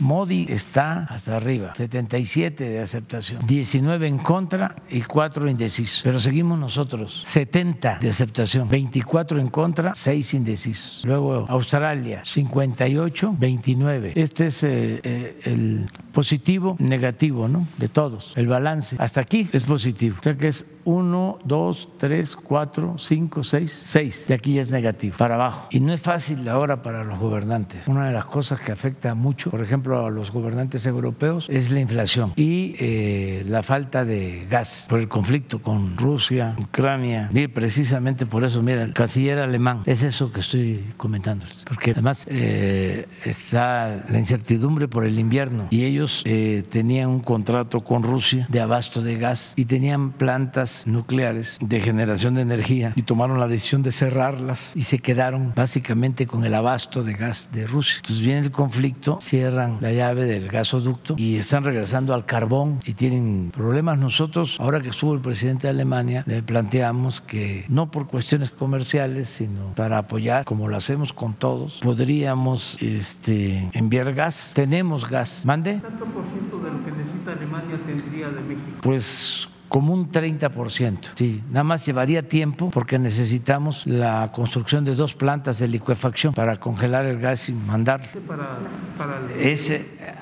Modi está hasta arriba, 77 de aceptación, 19 en contra y 4 indecisos. Pero seguimos nosotros, 70 de aceptación, 24 en contra, 6 indecisos. Luego Australia, 58, 29. Este es eh, eh, el positivo, negativo, ¿no? De todos. El balance hasta aquí es positivo. O sea que es 1, 2, 3, 4, 5, 6, 6. De aquí es negativo, para abajo. Y no es fácil ahora para los gobernantes. Una de las cosas que afecta mucho, por ejemplo, a los gobernantes europeos es la inflación y eh, la falta de gas por el conflicto con Rusia, Ucrania. Y precisamente por eso, mira, el canciller alemán, es eso que estoy comentando. Porque además eh, está la incertidumbre por el invierno y ellos eh, tenían un contrato con Rusia de abasto de gas y tenían plantas nucleares de generación de energía y tomaron la decisión de cerrarlas y se quedaron básicamente con el abasto de gas de Rusia. Entonces viene el conflicto, cierran la llave del gasoducto y están regresando al carbón y tienen problemas. Nosotros, ahora que estuvo el presidente de Alemania, le planteamos que no por cuestiones comerciales, sino para apoyar, como lo hacemos con todos, podríamos este, enviar gas. Tenemos gas. ¿Mande? ¿Cuánto por ciento de lo que necesita Alemania tendría de México? Pues como un 30%. Sí, nada más llevaría tiempo porque necesitamos la construcción de dos plantas de licuefacción para congelar el gas y mandar. Para, para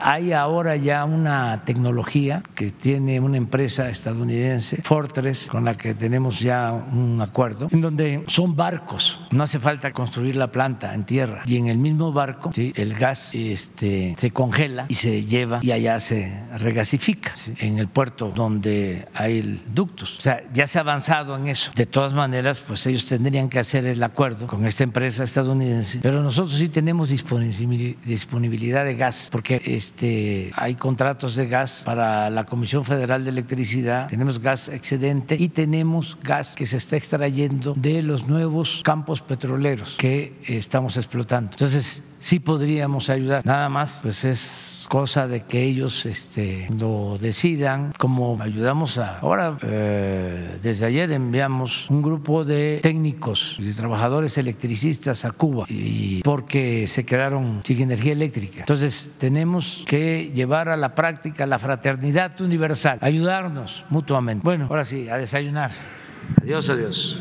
hay ahora ya una tecnología que tiene una empresa estadounidense, Fortress, con la que tenemos ya un acuerdo, en donde son barcos. No hace falta construir la planta en tierra y en el mismo barco ¿sí? el gas este, se congela y se lleva y allá se regasifica en el puerto donde hay ductos. O sea, ya se ha avanzado en eso. De todas maneras, pues ellos tendrían que hacer el acuerdo con esta empresa estadounidense. Pero nosotros sí tenemos disponibilidad de gas, porque este, hay contratos de gas para la Comisión Federal de Electricidad, tenemos gas excedente y tenemos gas que se está extrayendo de los nuevos campos petroleros que estamos explotando. Entonces, sí podríamos ayudar. Nada más, pues es cosa de que ellos este, lo decidan, como ayudamos a... Ahora, eh, desde ayer enviamos un grupo de técnicos y trabajadores electricistas a Cuba y porque se quedaron sin energía eléctrica. Entonces, tenemos que llevar a la práctica la fraternidad universal, ayudarnos mutuamente. Bueno, ahora sí, a desayunar. Adiós, adiós.